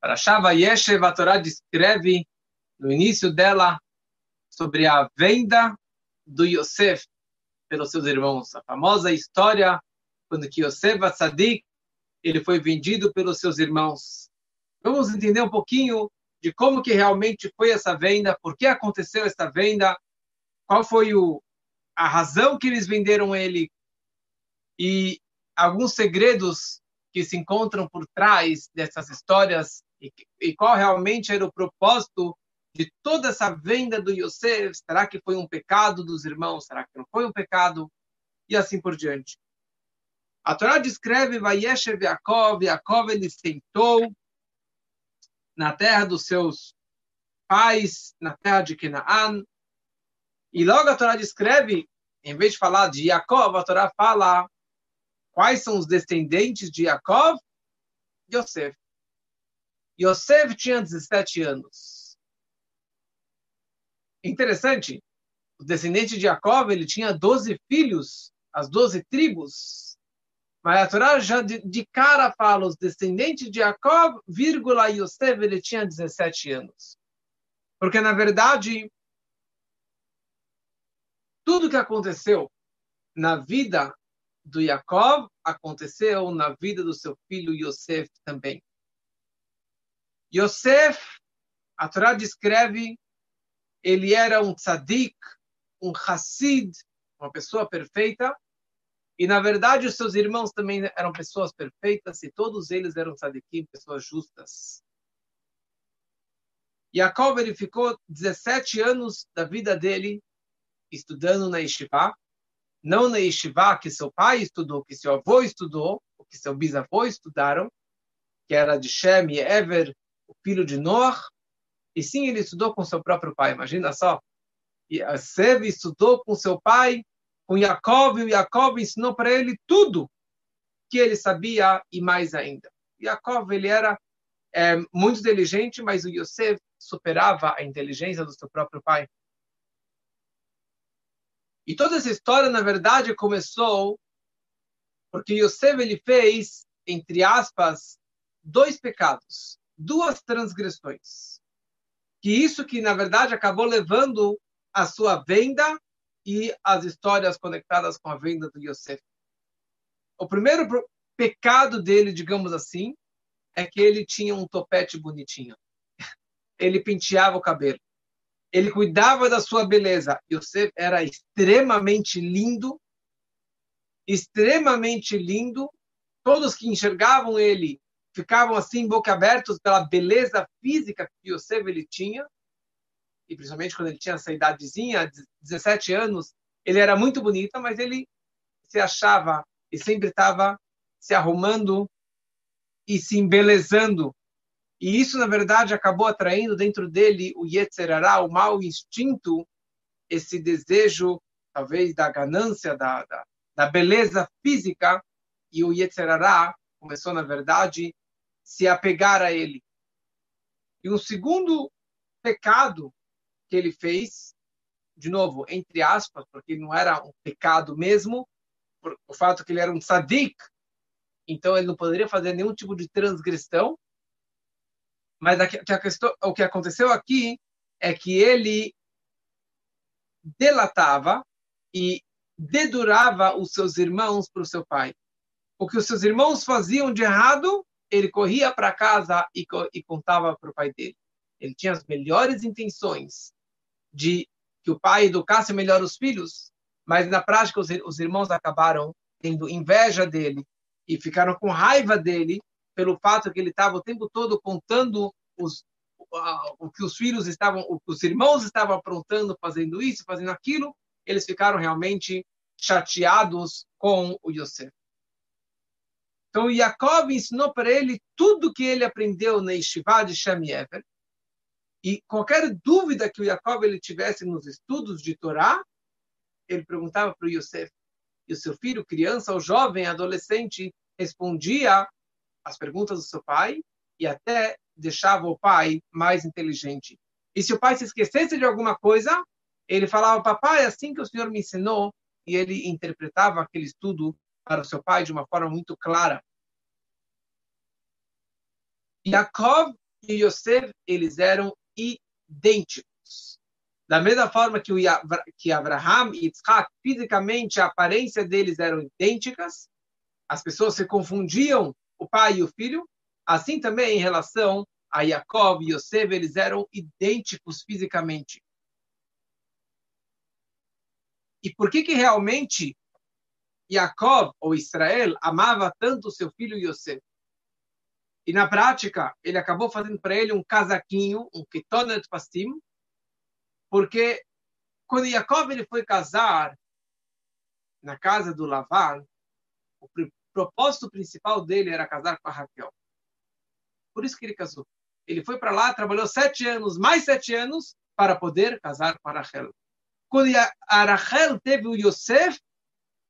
Para Shava Yeshev, a Torá descreve no início dela sobre a venda do Yosef pelos seus irmãos. A famosa história quando que Yosef Atzadik ele foi vendido pelos seus irmãos. Vamos entender um pouquinho de como que realmente foi essa venda, por que aconteceu essa venda, qual foi o, a razão que eles venderam ele e alguns segredos que se encontram por trás dessas histórias e, e qual realmente era o propósito de toda essa venda do Yosef. Será que foi um pecado dos irmãos? Será que não foi um pecado? E assim por diante. A Torá descreve Vayeshev Yaakov, Yaakov ele sentou na terra dos seus pais, na terra de Canaã, e logo a Torá descreve, em vez de falar de Yaakov, a Torá fala quais são os descendentes de Yaakov? Yosef. Yosef tinha 17 anos. Interessante, o descendente de Jacob, ele tinha 12 filhos, as 12 tribos. Mas a Torá já de, de cara fala, os descendentes de Jacob, vírgula, Yosef, ele tinha 17 anos. Porque, na verdade, tudo que aconteceu na vida do Jacob aconteceu na vida do seu filho Yosef também. Yosef, a Torá descreve, ele era um tzadik, um hassid, uma pessoa perfeita, e na verdade os seus irmãos também eram pessoas perfeitas, e todos eles eram tzadikim, pessoas justas. Jacob ele ficou 17 anos da vida dele estudando na Yeshiva, não na Yeshiva que seu pai estudou, que seu avô estudou, ou que seu bisavô estudaram, que era de Shem e Ever, o filho de Noah, e sim, ele estudou com seu próprio pai, imagina só. E Sev estudou com seu pai, com Jacob, e o Jacob ensinou para ele tudo que ele sabia e mais ainda. Jacob, ele era é, muito inteligente, mas o Yosef superava a inteligência do seu próprio pai. E toda essa história, na verdade, começou porque Yosef ele fez, entre aspas, dois pecados duas transgressões. Que isso que, na verdade, acabou levando a sua venda e as histórias conectadas com a venda do Yosef. O primeiro pecado dele, digamos assim, é que ele tinha um topete bonitinho. Ele penteava o cabelo. Ele cuidava da sua beleza. Yosef era extremamente lindo, extremamente lindo. Todos que enxergavam ele ficavam assim, boca abertos pela beleza física que Yosef ele tinha, e principalmente quando ele tinha essa idadezinha, 17 anos, ele era muito bonito, mas ele se achava e sempre estava se arrumando e se embelezando. E isso, na verdade, acabou atraindo dentro dele o Yetzerará, o mau instinto, esse desejo, talvez, da ganância, da, da, da beleza física, e o Yetzerará começou, na verdade, se apegar a ele. E um segundo pecado que ele fez, de novo, entre aspas, porque não era um pecado mesmo, por o fato que ele era um sadik, então ele não poderia fazer nenhum tipo de transgressão. Mas a, a questão, o que aconteceu aqui é que ele delatava e dedurava os seus irmãos para o seu pai. O que os seus irmãos faziam de errado, ele corria para casa e, e contava para o pai dele. Ele tinha as melhores intenções de que o pai educasse melhor os filhos, mas na prática os, os irmãos acabaram tendo inveja dele e ficaram com raiva dele pelo fato que ele estava o tempo todo contando os, o que os filhos estavam, o que os irmãos estavam aprontando, fazendo isso, fazendo aquilo. Eles ficaram realmente chateados com o Yosef. Então, Jacob ensinou para ele tudo que ele aprendeu na Yeshiva de Shem Yever. E qualquer dúvida que o Jacob ele tivesse nos estudos de Torá, ele perguntava para o Yosef. E o seu filho, criança ou jovem, adolescente, respondia as perguntas do seu pai e até deixava o pai mais inteligente. E se o pai se esquecesse de alguma coisa, ele falava, papai, é assim que o senhor me ensinou, e ele interpretava aquele estudo para o seu pai de uma forma muito clara. Yaakov, e Yosef, eles eram idênticos. Da mesma forma que, o, que Abraham e Yitzhak, fisicamente, a aparência deles eram idênticas, as pessoas se confundiam o pai e o filho, assim também em relação a Yaakov e Yosef, eles eram idênticos fisicamente. E por que que realmente Yaakov, ou Israel, amava tanto seu filho Yosef? E na prática, ele acabou fazendo para ele um casaquinho, um ketonet pastim, porque quando Yaakov ele foi casar na casa do Lavan, o propósito principal dele era casar com a Raquel. Por isso que ele casou. Ele foi para lá, trabalhou sete anos, mais sete anos, para poder casar com a Rachel. Quando a Rachel teve o Yosef,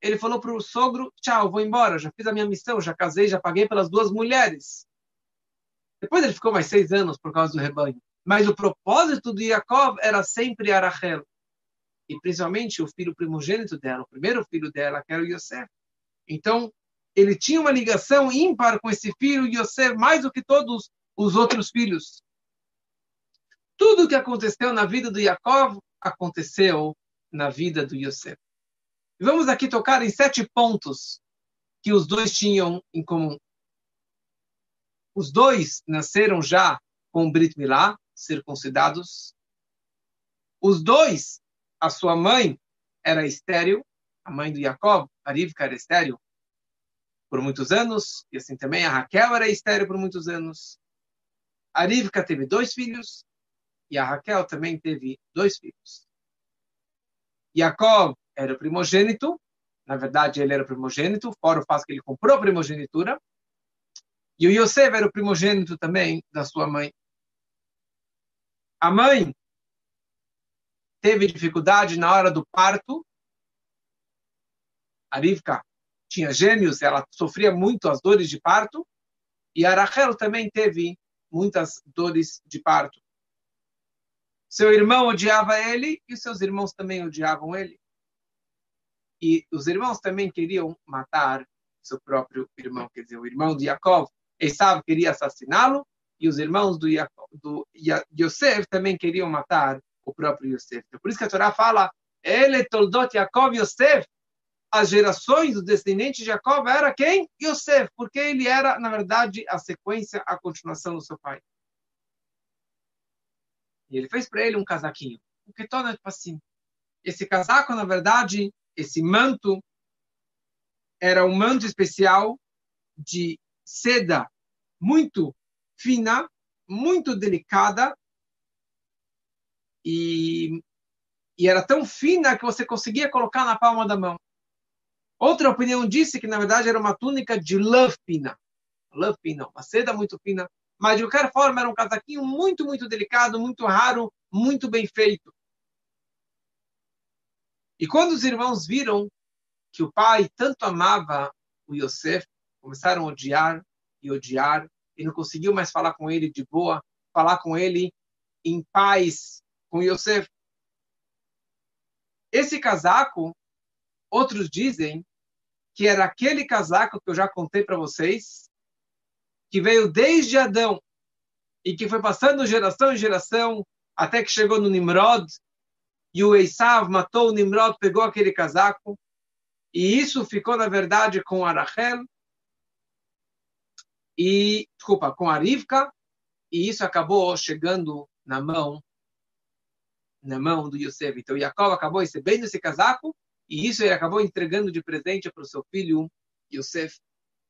ele falou para o sogro: Tchau, vou embora, já fiz a minha missão, já casei, já paguei pelas duas mulheres. Depois ele ficou mais seis anos por causa do rebanho. Mas o propósito de Jacob era sempre a Rachel. E principalmente o filho primogênito dela, o primeiro filho dela, que era o Yosef. Então, ele tinha uma ligação ímpar com esse filho Yosef, mais do que todos os outros filhos. Tudo o que aconteceu na vida do Jacob aconteceu na vida do Yosef. Vamos aqui tocar em sete pontos que os dois tinham em comum. Os dois nasceram já com Brit Milá, circuncidados. Os dois, a sua mãe era estéril, a mãe do Jacob, a Rivka era estéril por muitos anos, e assim também a Raquel era estéril por muitos anos. A Rivka teve dois filhos, e a Raquel também teve dois filhos. Jacob era o primogênito, na verdade ele era o primogênito, fora o fato que ele comprou a primogenitura, e o Yosef era o primogênito também da sua mãe. A mãe teve dificuldade na hora do parto. A Rivka tinha gêmeos, ela sofria muito as dores de parto. E a Rachel também teve muitas dores de parto. Seu irmão odiava ele e seus irmãos também odiavam ele. E os irmãos também queriam matar seu próprio irmão, quer dizer, o irmão de Jacob Esav queria assassiná-lo e os irmãos do, do Yosef também queriam matar o próprio Yosef. Então, por isso que a Torá fala, ele toldot Yaakov Yosef, as gerações dos descendentes de Jacob era quem? Yosef, porque ele era, na verdade, a sequência, a continuação do seu pai. E ele fez para ele um casaquinho, um ketonet assim. Esse casaco, na verdade, esse manto, era um manto especial de seda muito fina, muito delicada e, e era tão fina que você conseguia colocar na palma da mão. Outra opinião disse que, na verdade, era uma túnica de lã fina. Lã fina, uma seda muito fina. Mas, de qualquer forma, era um casaquinho muito, muito delicado, muito raro, muito bem feito. E quando os irmãos viram que o pai tanto amava o Yosef, começaram a odiar e odiar e não conseguiu mais falar com ele de boa, falar com ele em paz com Yosef. Esse casaco, outros dizem que era aquele casaco que eu já contei para vocês, que veio desde Adão e que foi passando geração em geração até que chegou no Nimrod e o Esav matou o Nimrod, pegou aquele casaco e isso ficou na verdade com Arachel e, desculpa, com a Rivka, e isso acabou chegando na mão na mão do Yosef. Então, Jacob acabou recebendo esse casaco, e isso ele acabou entregando de presente para o seu filho Yosef,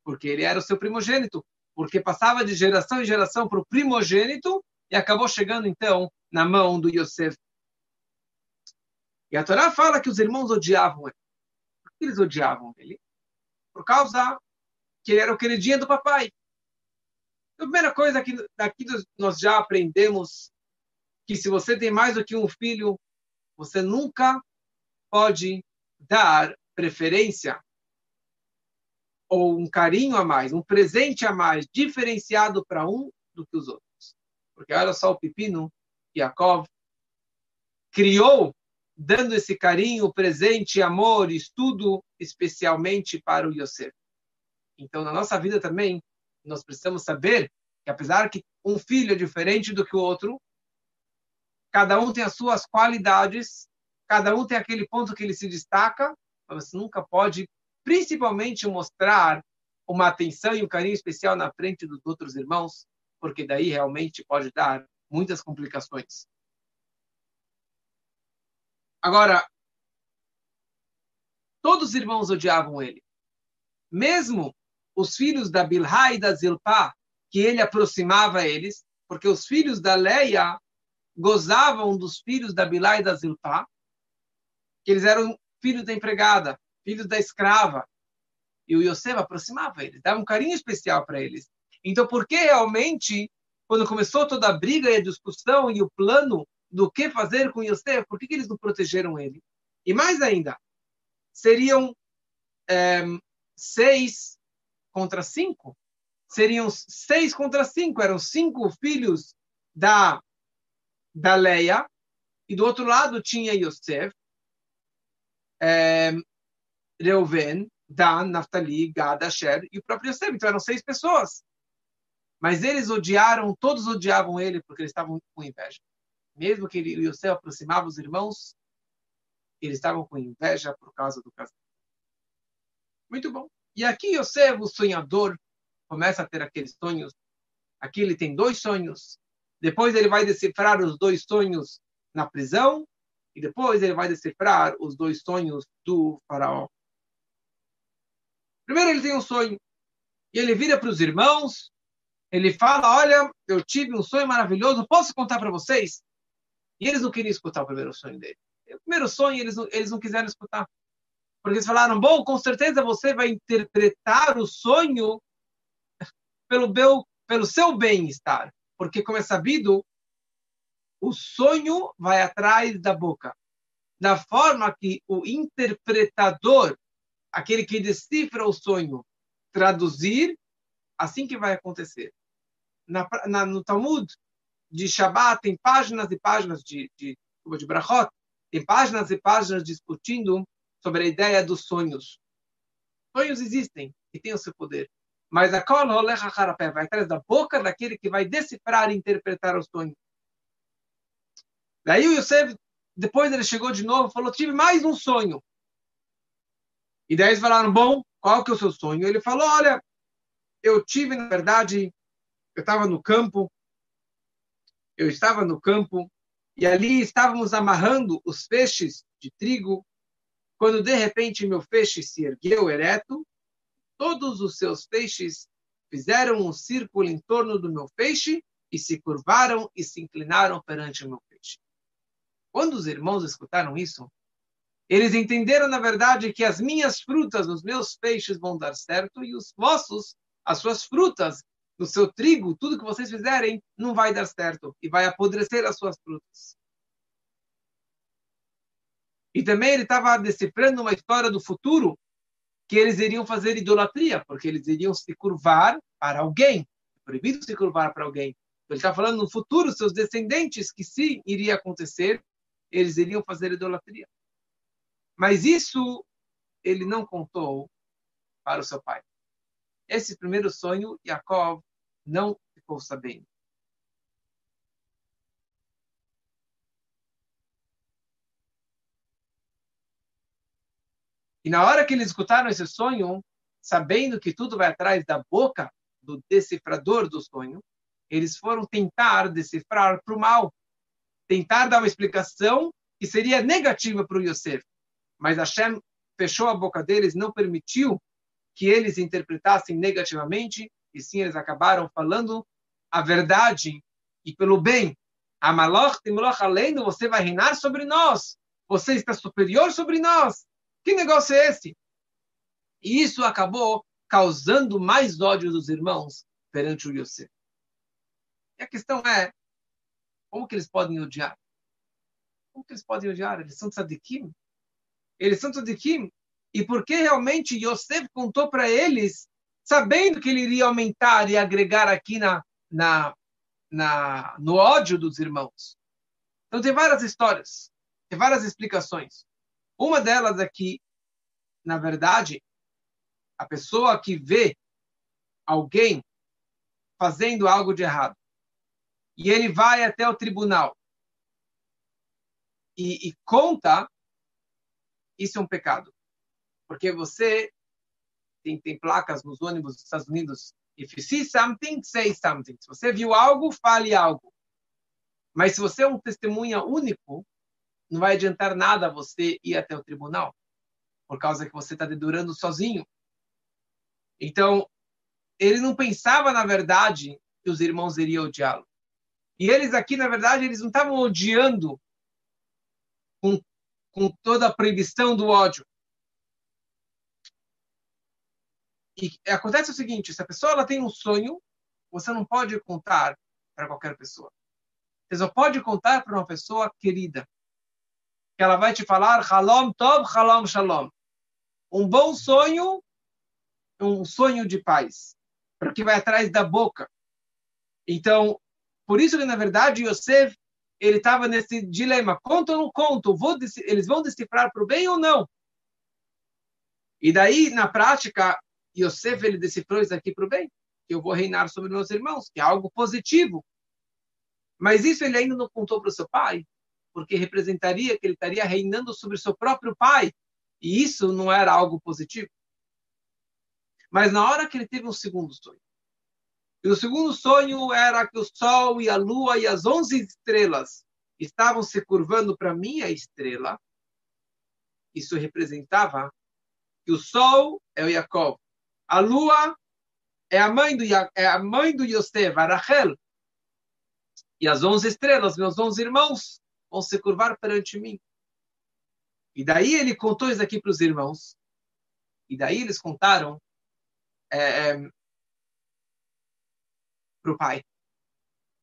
porque ele era o seu primogênito, porque passava de geração em geração para o primogênito, e acabou chegando, então, na mão do Yosef. E a Torá fala que os irmãos odiavam ele. Por que eles odiavam ele? Por causa que ele era o queridinho do papai. A primeira coisa que daqui nós já aprendemos que se você tem mais do que um filho, você nunca pode dar preferência ou um carinho a mais, um presente a mais, diferenciado para um do que os outros. Porque olha só o pepino que criou, dando esse carinho, presente, amor, estudo, especialmente para o Yosef. Então, na nossa vida também, nós precisamos saber que apesar que um filho é diferente do que o outro, cada um tem as suas qualidades, cada um tem aquele ponto que ele se destaca, mas você nunca pode, principalmente, mostrar uma atenção e um carinho especial na frente dos outros irmãos, porque daí realmente pode dar muitas complicações. Agora, todos os irmãos odiavam ele. Mesmo os filhos da Bilhá e da Zilpá, que ele aproximava eles, porque os filhos da Leia gozavam dos filhos da Bilhá e da Zilpá, que eles eram filhos da empregada, filhos da escrava. E o Yosef aproximava eles, dava um carinho especial para eles. Então, por que realmente, quando começou toda a briga e a discussão e o plano do que fazer com Yosef, por que, que eles não protegeram ele? E mais ainda, seriam é, seis contra cinco? Seriam seis contra cinco, eram cinco filhos da, da Leia, e do outro lado tinha Yosef, é, Reuven, Dan, Naftali, Gad, Asher e o próprio Yosef. Então eram seis pessoas. Mas eles odiaram, todos odiavam ele porque eles estavam com inveja. Mesmo que ele, Yosef aproximava os irmãos, eles estavam com inveja por causa do casamento. Muito bom. E aqui Yosef, o sonhador, começa a ter aqueles sonhos. Aqui ele tem dois sonhos. Depois ele vai decifrar os dois sonhos na prisão e depois ele vai decifrar os dois sonhos do faraó. Primeiro ele tem um sonho. E ele vira para os irmãos, ele fala: Olha, eu tive um sonho maravilhoso, posso contar para vocês? E eles não queriam escutar o primeiro sonho dele. O primeiro sonho eles não, eles não quiseram escutar. Porque eles falaram: Bom, com certeza você vai interpretar o sonho pelo, meu, pelo seu bem-estar. Porque, como é sabido, o sonho vai atrás da boca. Da forma que o interpretador, aquele que decifra o sonho, traduzir, assim que vai acontecer. Na, na, no Talmud de Shabbat tem páginas e páginas de, de, de Brachot, tem páginas e páginas discutindo sobre a ideia dos sonhos. Sonhos existem e têm o seu poder. Mas a Kol vai atrás da boca daquele que vai decifrar e interpretar o sonho. Daí o Yosef, depois ele chegou de novo e falou: Tive mais um sonho. E daí eles falaram: Bom, qual que é o seu sonho? Ele falou: Olha, eu tive, na verdade, eu estava no campo, eu estava no campo, e ali estávamos amarrando os feixes de trigo, quando de repente meu feixe se ergueu ereto, todos os seus feixes fizeram um círculo em torno do meu feixe e se curvaram e se inclinaram perante o meu feixe. Quando os irmãos escutaram isso, eles entenderam, na verdade, que as minhas frutas, os meus peixes vão dar certo e os vossos, as suas frutas, o seu trigo, tudo que vocês fizerem, não vai dar certo e vai apodrecer as suas frutas. E também ele estava decifrando uma história do futuro que eles iriam fazer idolatria, porque eles iriam se curvar para alguém. Proibido se curvar para alguém. Ele está falando no futuro, seus descendentes, que se iria acontecer, eles iriam fazer idolatria. Mas isso ele não contou para o seu pai. Esse primeiro sonho, Yaakov não ficou sabendo. E na hora que eles escutaram esse sonho, sabendo que tudo vai atrás da boca do decifrador do sonho, eles foram tentar decifrar para o mal, tentar dar uma explicação que seria negativa para o Yosef. Mas Hashem fechou a boca deles, não permitiu que eles interpretassem negativamente, e sim eles acabaram falando a verdade e pelo bem. Amaloch Timloch além você vai reinar sobre nós. Você está superior sobre nós. Que negócio é esse? E isso acabou causando mais ódio dos irmãos perante o Yosef. E a questão é, como que eles podem odiar? Como que eles podem odiar? Eles são tzadikim. Eles são tzadikim. E por que realmente Yosef contou para eles, sabendo que ele iria aumentar e agregar aqui na, na, na, no ódio dos irmãos? Então tem várias histórias, tem várias explicações. Uma delas é que, na verdade, a pessoa que vê alguém fazendo algo de errado. E ele vai até o tribunal e, e conta, isso é um pecado. Porque você tem, tem placas nos ônibus dos Estados Unidos. If you see something, say something. Se você viu algo, fale algo. Mas se você é um testemunha único, não vai adiantar nada você ir até o tribunal, por causa que você está dedurando sozinho. Então, ele não pensava, na verdade, que os irmãos iriam odiá-lo. E eles aqui, na verdade, eles não estavam odiando com, com toda a proibição do ódio. E acontece o seguinte: se a pessoa ela tem um sonho, você não pode contar para qualquer pessoa. Você só pode contar para uma pessoa querida. Que ela vai te falar Halom Tov, Halom Shalom. Um bom sonho, um sonho de paz. Para que vai atrás da boca. Então, por isso que, na verdade, Yosef, ele estava nesse dilema. Conto ou não conto? Vou, eles vão decifrar para o bem ou não? E daí, na prática, Yosef, ele decifrou isso aqui para o bem. Que eu vou reinar sobre meus irmãos, que é algo positivo. Mas isso ele ainda não contou para o seu pai, porque representaria que ele estaria reinando sobre seu próprio pai. E isso não era algo positivo. Mas na hora que ele teve um segundo sonho, e o segundo sonho era que o sol e a lua e as onze estrelas estavam se curvando para minha estrela. Isso representava que o sol é o Jacob, a lua é a mãe do é a mãe do Yosef, a Rachel, e as onze estrelas, meus onze irmãos, vão se curvar perante mim. E daí ele contou isso aqui para os irmãos. E daí eles contaram é, é, para o pai.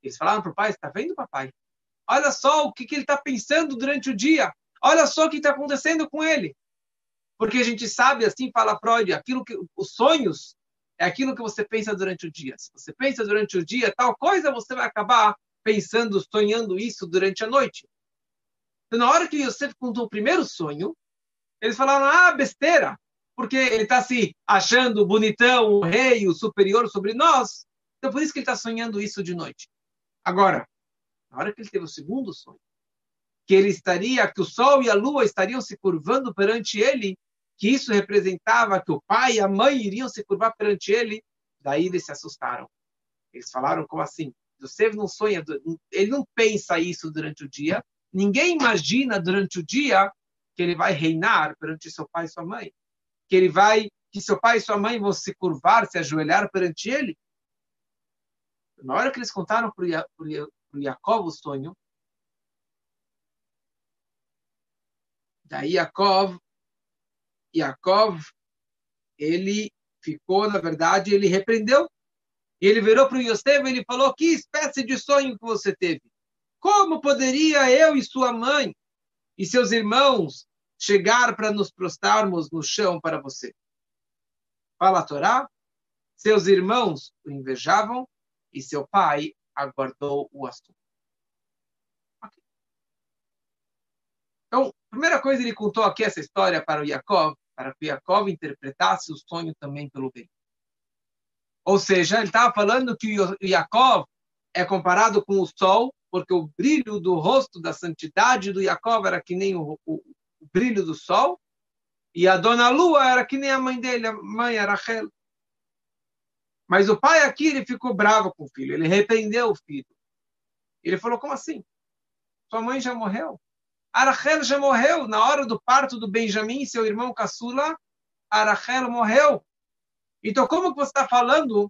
Eles falaram para o pai: está vendo, papai? Olha só o que, que ele está pensando durante o dia. Olha só o que está acontecendo com ele. Porque a gente sabe, assim fala Freud, aquilo que os sonhos é aquilo que você pensa durante o dia. Se você pensa durante o dia tal coisa, você vai acabar pensando, sonhando isso durante a noite. Na hora que Yosef contou o primeiro sonho, eles falaram, ah, besteira, porque ele está se achando bonitão, o rei, o superior sobre nós. Então, por isso que ele está sonhando isso de noite. Agora, na hora que ele teve o segundo sonho, que ele estaria, que o sol e a lua estariam se curvando perante ele, que isso representava que o pai e a mãe iriam se curvar perante ele, daí eles se assustaram. Eles falaram como assim? Yosef não sonha, ele não pensa isso durante o dia. Ninguém imagina durante o dia que ele vai reinar perante seu pai e sua mãe. Que ele vai, que seu pai e sua mãe vão se curvar, se ajoelhar perante ele. Na hora que eles contaram para o Jacob o sonho, daí Jacob, Jacob, ele ficou, na verdade, ele repreendeu ele virou para o Yosef e ele falou: Que espécie de sonho que você teve? Como poderia eu e sua mãe e seus irmãos chegar para nos prostrarmos no chão para você? Fala a Torá. Seus irmãos o invejavam e seu pai aguardou o assunto. Okay. Então, primeira coisa, ele contou aqui essa história para o Jacob, para que Jacob interpretasse o sonho também pelo bem. Ou seja, ele estava falando que o Yaakov é comparado com o sol, porque o brilho do rosto da santidade do Yaakov era que nem o, o, o brilho do sol, e a dona Lua era que nem a mãe dele, a mãe era Rachel. Mas o pai aqui, ele ficou bravo com o filho, ele repreendeu o filho. Ele falou, como assim? Sua mãe já morreu? A Rachel já morreu na hora do parto do Benjamim, seu irmão caçula. A Rachel morreu. Então, como você está falando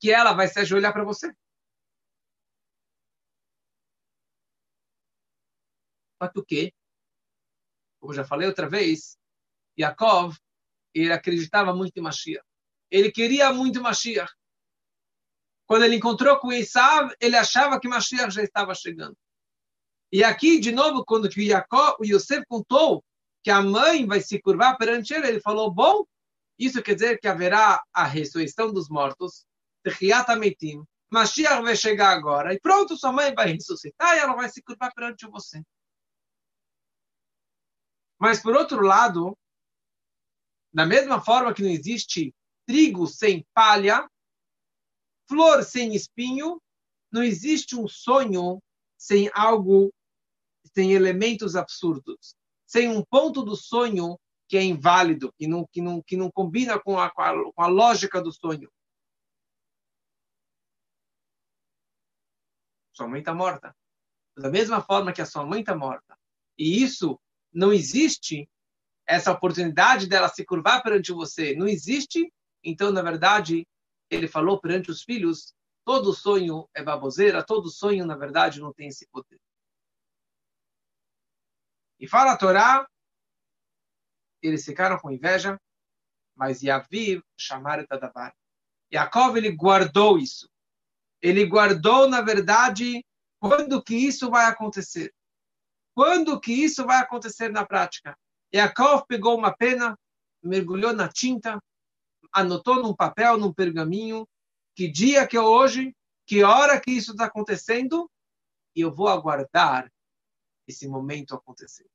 que ela vai se ajoelhar para você? Só que o quê? Como já falei outra vez, Yaakov, ele acreditava muito em Mashiach. Ele queria muito Mashiach. Quando ele encontrou com Esav, ele achava que Mashiach já estava chegando. E aqui, de novo, quando o Yaakov, o Yosef contou que a mãe vai se curvar perante ele, ele falou, bom, isso quer dizer que haverá a ressurreição dos mortos, Mashiach vai chegar agora, e pronto, sua mãe vai ressuscitar e ela vai se curvar perante você. Mas, por outro lado, da mesma forma que não existe trigo sem palha, flor sem espinho, não existe um sonho sem algo, sem elementos absurdos, sem um ponto do sonho que é inválido, que não, que não, que não combina com a, com a, com a lógica do sonho. Sua mãe está morta. Da mesma forma que a sua mãe está morta. E isso não existe, essa oportunidade dela se curvar perante você não existe, então, na verdade, ele falou perante os filhos, todo sonho é baboseira, todo sonho, na verdade, não tem esse poder. E fala a Torá, eles ficaram com inveja, mas Yaviv chamaram Tadavar. Yaakov, ele guardou isso. Ele guardou, na verdade, quando que isso vai acontecer. Quando que isso vai acontecer na prática? Yaakov pegou uma pena, mergulhou na tinta, anotou num papel, num pergaminho, que dia que é hoje, que hora que isso está acontecendo, e eu vou aguardar esse momento acontecer.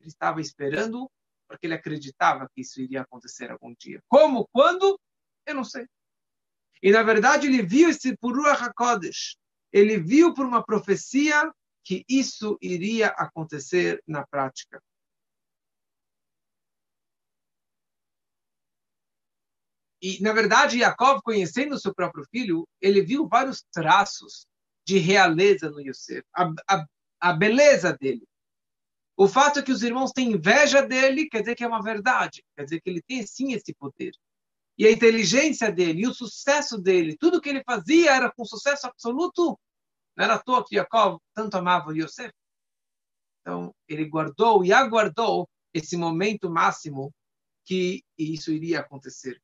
Ele estava esperando porque ele acreditava que isso iria acontecer algum dia. Como? Quando? Eu não sei. E, na verdade, ele viu esse Purua HaKodesh. Ele viu por uma profecia que isso iria acontecer na prática. E, na verdade, Yaakov, conhecendo seu próprio filho, ele viu vários traços de realeza no Yosef, a, a, a beleza dele. O fato é que os irmãos têm inveja dele, quer dizer que é uma verdade, quer dizer que ele tem sim esse poder. E a inteligência dele, e o sucesso dele, tudo que ele fazia era com sucesso absoluto. Não era à toa que Yaakov tanto amava Yosef. Então, ele guardou e aguardou esse momento máximo que isso iria acontecer.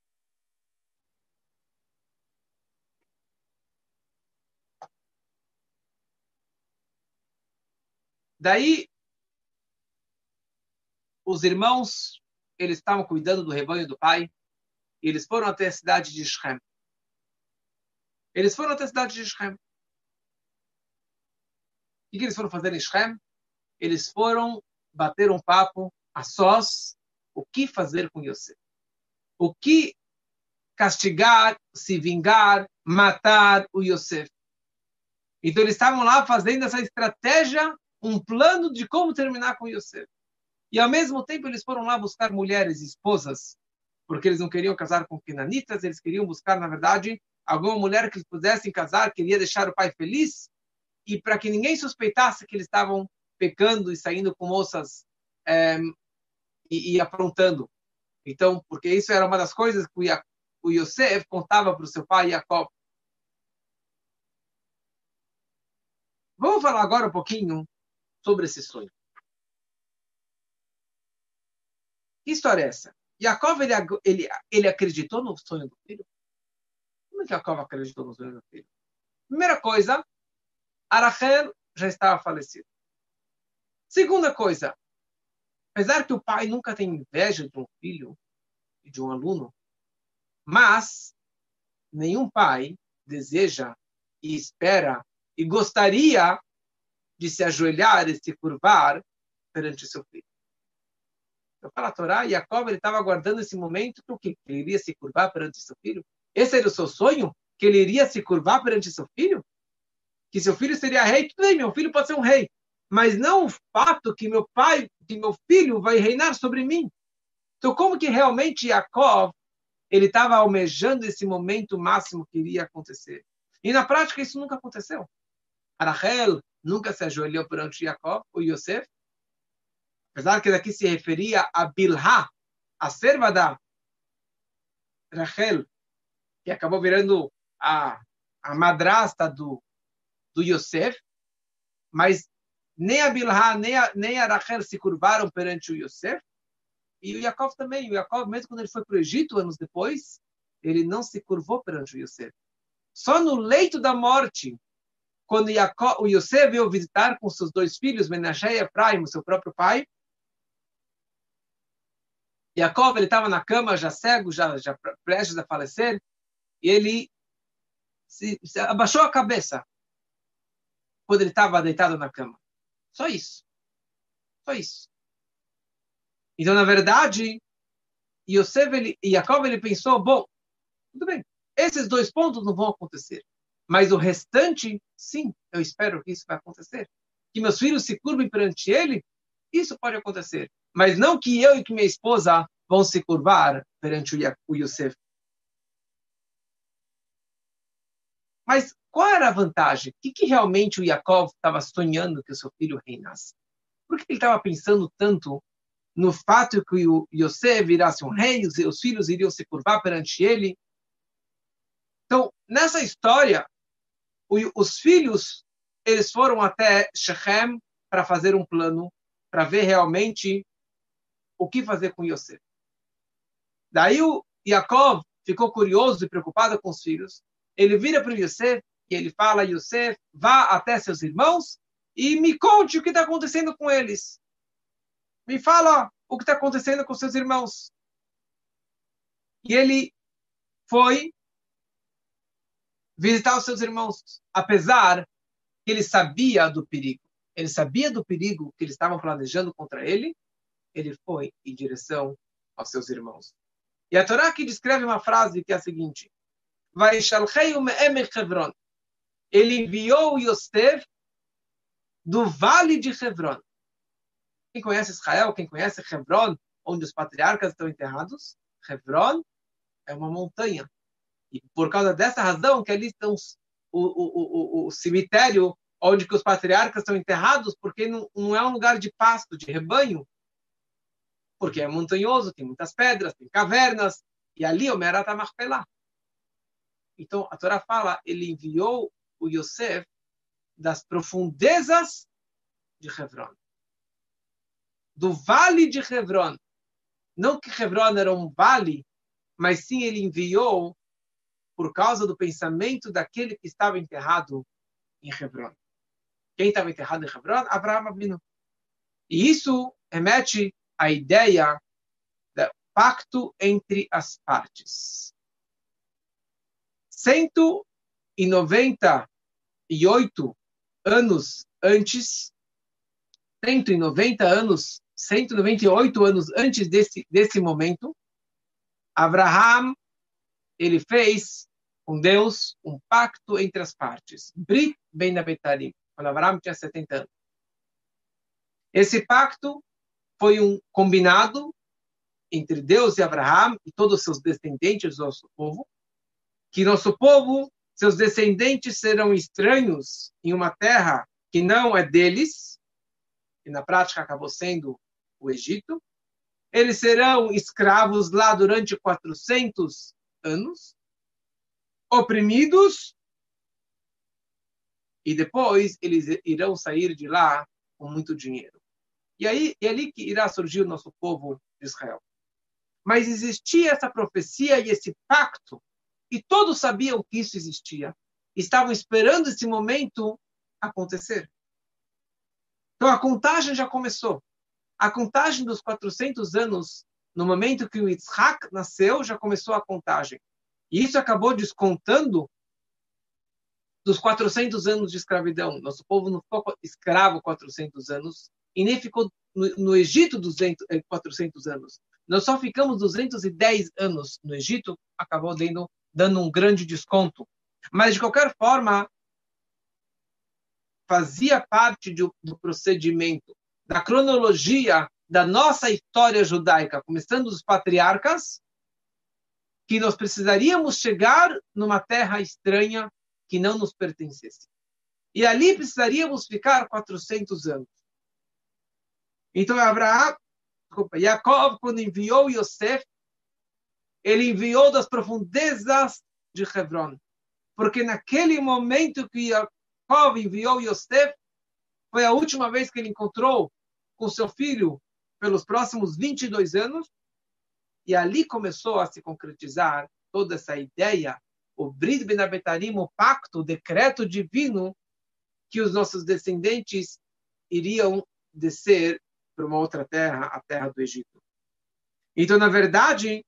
Daí, os irmãos, eles estavam cuidando do rebanho do pai, e eles foram até a cidade de Shem. Eles foram até a cidade de Shem. O que eles foram fazer em Shem? Eles foram bater um papo a sós, o que fazer com Yosef. O que castigar, se vingar, matar o Yosef. Então eles estavam lá fazendo essa estratégia um plano de como terminar com Yosef. E ao mesmo tempo eles foram lá buscar mulheres, esposas, porque eles não queriam casar com pinanitas, eles queriam buscar, na verdade, alguma mulher que eles pudessem casar, queria deixar o pai feliz, e para que ninguém suspeitasse que eles estavam pecando e saindo com moças é, e, e, aprontando. Então, porque isso era uma das coisas que o Yosef contava para o seu pai Jacob. Vamos falar agora um pouquinho sobre esse sonho. Que história é essa? Yaakov, ele, ele, ele acreditou no sonho do filho? Como é que Yaakov acreditou no sonho do filho? Primeira coisa, Arachel já estava falecido. Segunda coisa, apesar que o pai nunca tem inveja de um filho e de um aluno, mas nenhum pai deseja e espera e gostaria de se ajoelhar e se curvar perante seu filho. Eu falo a Torá, Jacob estava aguardando esse momento que o que ele iria se curvar perante seu filho. Esse era o seu sonho, que ele iria se curvar perante seu filho, que seu filho seria rei. Tudo bem, meu filho pode ser um rei, mas não o fato que meu pai, que meu filho vai reinar sobre mim. Então, como que realmente Jacob ele estava almejando esse momento máximo que iria acontecer? E na prática isso nunca aconteceu. Arachel nunca se ajoelhou perante Jacob, o Yosef, apesar que daqui se referia a Bilha, a serva da Rachel, que acabou virando a, a madrasta do, do Yosef, mas nem a Bilha, nem a, nem a Rachel se curvaram perante o Yosef, e o Jacob também. O Jacob, mesmo quando ele foi para o Egito, anos depois, ele não se curvou perante o Yosef. Só no leito da morte, quando Jacob, o Yosef veio visitar com seus dois filhos, Menashe e Efraim, seu próprio pai, Jacob ele estava na cama, já cego, já, já prestes a falecer, e ele se, se abaixou a cabeça quando ele estava deitado na cama. Só isso. Só isso. Então, na verdade, Yosef, ele, Jacob ele pensou, bom, tudo bem, esses dois pontos não vão acontecer. Mas o restante, sim, eu espero que isso vai acontecer. Que meus filhos se curvem perante ele, isso pode acontecer. Mas não que eu e que minha esposa vão se curvar perante o Yosef. Mas qual era a vantagem? O que, que realmente o Yaakov estava sonhando que o seu filho reinasse? Por que ele estava pensando tanto no fato que o Yosef virasse um rei, os seus filhos iriam se curvar perante ele? Então, nessa história, os filhos eles foram até Shechem para fazer um plano, para ver realmente o que fazer com Yosef. Daí o Yaakov ficou curioso e preocupado com os filhos. Ele vira para Yosef e ele fala: Yosef, vá até seus irmãos e me conte o que está acontecendo com eles. Me fala o que está acontecendo com seus irmãos. E ele foi visitar os seus irmãos, apesar que ele sabia do perigo. Ele sabia do perigo que eles estavam planejando contra ele. Ele foi em direção aos seus irmãos. E a Torá aqui descreve uma frase que é a seguinte: Ele enviou Yosef do vale de Hebron. Quem conhece Israel, quem conhece Hebron, onde os patriarcas estão enterrados, Hebron é uma montanha. E por causa dessa razão que ali estão o, o, o, o cemitério onde os patriarcas estão enterrados, porque não, não é um lugar de pasto, de rebanho, porque é montanhoso, tem muitas pedras, tem cavernas, e ali o Merat Marpelá. Então, a Torá fala, ele enviou o Yosef das profundezas de Hebron. Do vale de Hebron. Não que Hebron era um vale, mas sim ele enviou por causa do pensamento daquele que estava enterrado em Hebron. Quem estava enterrado em Hebron? Abraão Abino. E isso remete à ideia do pacto entre as partes. 198 anos antes, 190 anos, 198 anos antes desse, desse momento, Abraham ele fez com Deus um pacto entre as partes. Brit Ben Abetarim, quando Abraão tinha 70 anos. Esse pacto foi um combinado entre Deus e Abraão e todos os seus descendentes do nosso povo, que nosso povo, seus descendentes serão estranhos em uma terra que não é deles, e na prática acabou sendo o Egito. Eles serão escravos lá durante 400 anos oprimidos e depois eles irão sair de lá com muito dinheiro. E aí é ali que irá surgir o nosso povo de Israel. Mas existia essa profecia e esse pacto, e todos sabiam que isso existia. Estavam esperando esse momento acontecer. Então a contagem já começou. A contagem dos 400 anos, no momento que o Yitzhak nasceu, já começou a contagem. E isso acabou descontando dos 400 anos de escravidão. Nosso povo não ficou escravo 400 anos e nem ficou no, no Egito 200, 400 eh, anos. Nós só ficamos 210 anos no Egito, acabou dando, dando um grande desconto. Mas, de qualquer forma, fazia parte do, do procedimento, da cronologia da nossa história judaica, começando dos patriarcas, que nós precisaríamos chegar numa terra estranha que não nos pertencesse. E ali precisaríamos ficar 400 anos. Então, Abraão, desculpa, Jacob, quando enviou Yosef, ele enviou das profundezas de Hebron. Porque naquele momento que Jacob enviou Yosef, foi a última vez que ele encontrou com seu filho pelos próximos 22 anos, e ali começou a se concretizar toda essa ideia, o Brit Ben Abetarim, o pacto, o decreto divino, que os nossos descendentes iriam descer para uma outra terra, a terra do Egito. Então, na verdade,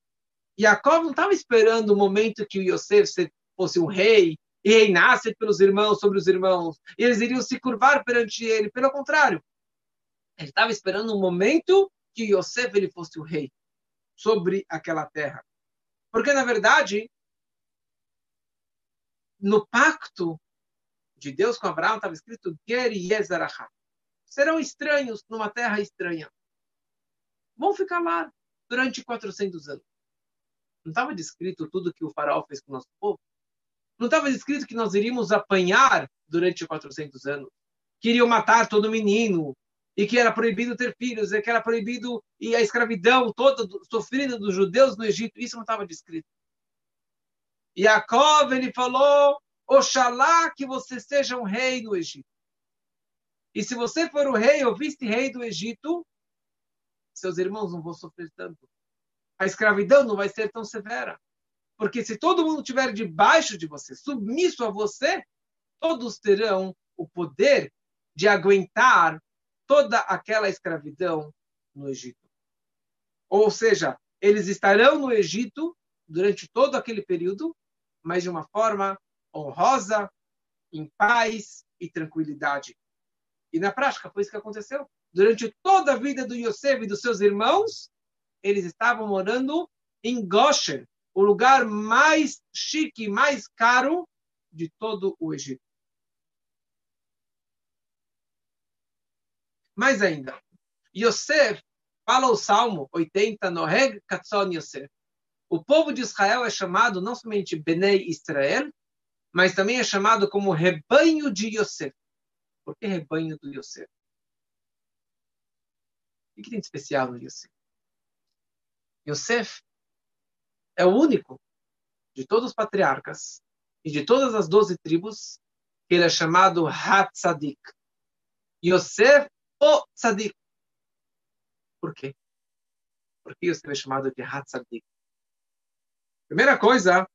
Jacob não estava esperando o momento que o Yosef fosse um rei e reinasse pelos irmãos sobre os irmãos, e eles iriam se curvar perante ele. Pelo contrário, ele estava esperando um momento que Yosef ele fosse o rei sobre aquela terra. Porque, na verdade, no pacto de Deus com Abraão estava escrito Ger Yezarachá. Serão estranhos numa terra estranha. Vão ficar lá durante 400 anos. Não estava descrito tudo que o faraó fez com o nosso povo? Não estava descrito que nós iríamos apanhar durante 400 anos? Queriam matar todo menino, e que era proibido ter filhos, e que era proibido e a escravidão toda sofrida dos judeus no Egito. Isso não estava descrito. E Jacob, ele falou, Oxalá que você seja um rei no Egito. E se você for o rei ou vice-rei do Egito, seus irmãos não vão sofrer tanto. A escravidão não vai ser tão severa. Porque se todo mundo estiver debaixo de você, submisso a você, todos terão o poder de aguentar toda aquela escravidão no Egito. Ou seja, eles estarão no Egito durante todo aquele período, mas de uma forma honrosa, em paz e tranquilidade. E na prática foi isso que aconteceu. Durante toda a vida do Yosef e dos seus irmãos, eles estavam morando em Goshen, o lugar mais chique, mais caro de todo o Egito. Mais ainda, Yosef, fala o Salmo 80, Noheg Katzon Yosef. O povo de Israel é chamado não somente Benei Israel, mas também é chamado como rebanho de Yosef. Por que rebanho do Yosef? O que tem de especial no Yosef? Yosef é o único de todos os patriarcas e de todas as doze tribos que ele é chamado Hatzadik. Yosef o tzadik. Por quê? Por que Yosef é chamado de Hatzadik? Primeira coisa,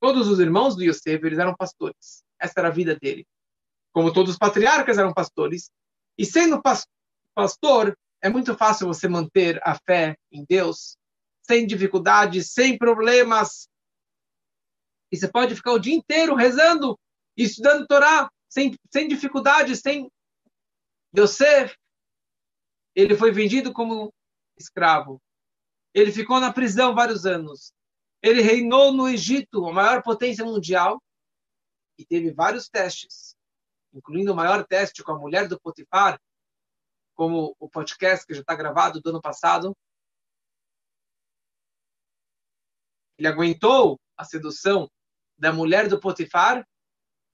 todos os irmãos do Yosef, eles eram pastores. Essa era a vida dele. Como todos os patriarcas eram pastores. E sendo pastor, é muito fácil você manter a fé em Deus sem dificuldades, sem problemas. E você pode ficar o dia inteiro rezando e estudando Torá sem, sem dificuldades, sem Yosef, ele foi vendido como escravo. Ele ficou na prisão vários anos. Ele reinou no Egito, a maior potência mundial, e teve vários testes, incluindo o maior teste com a mulher do Potifar, como o podcast que já está gravado do ano passado. Ele aguentou a sedução da mulher do Potifar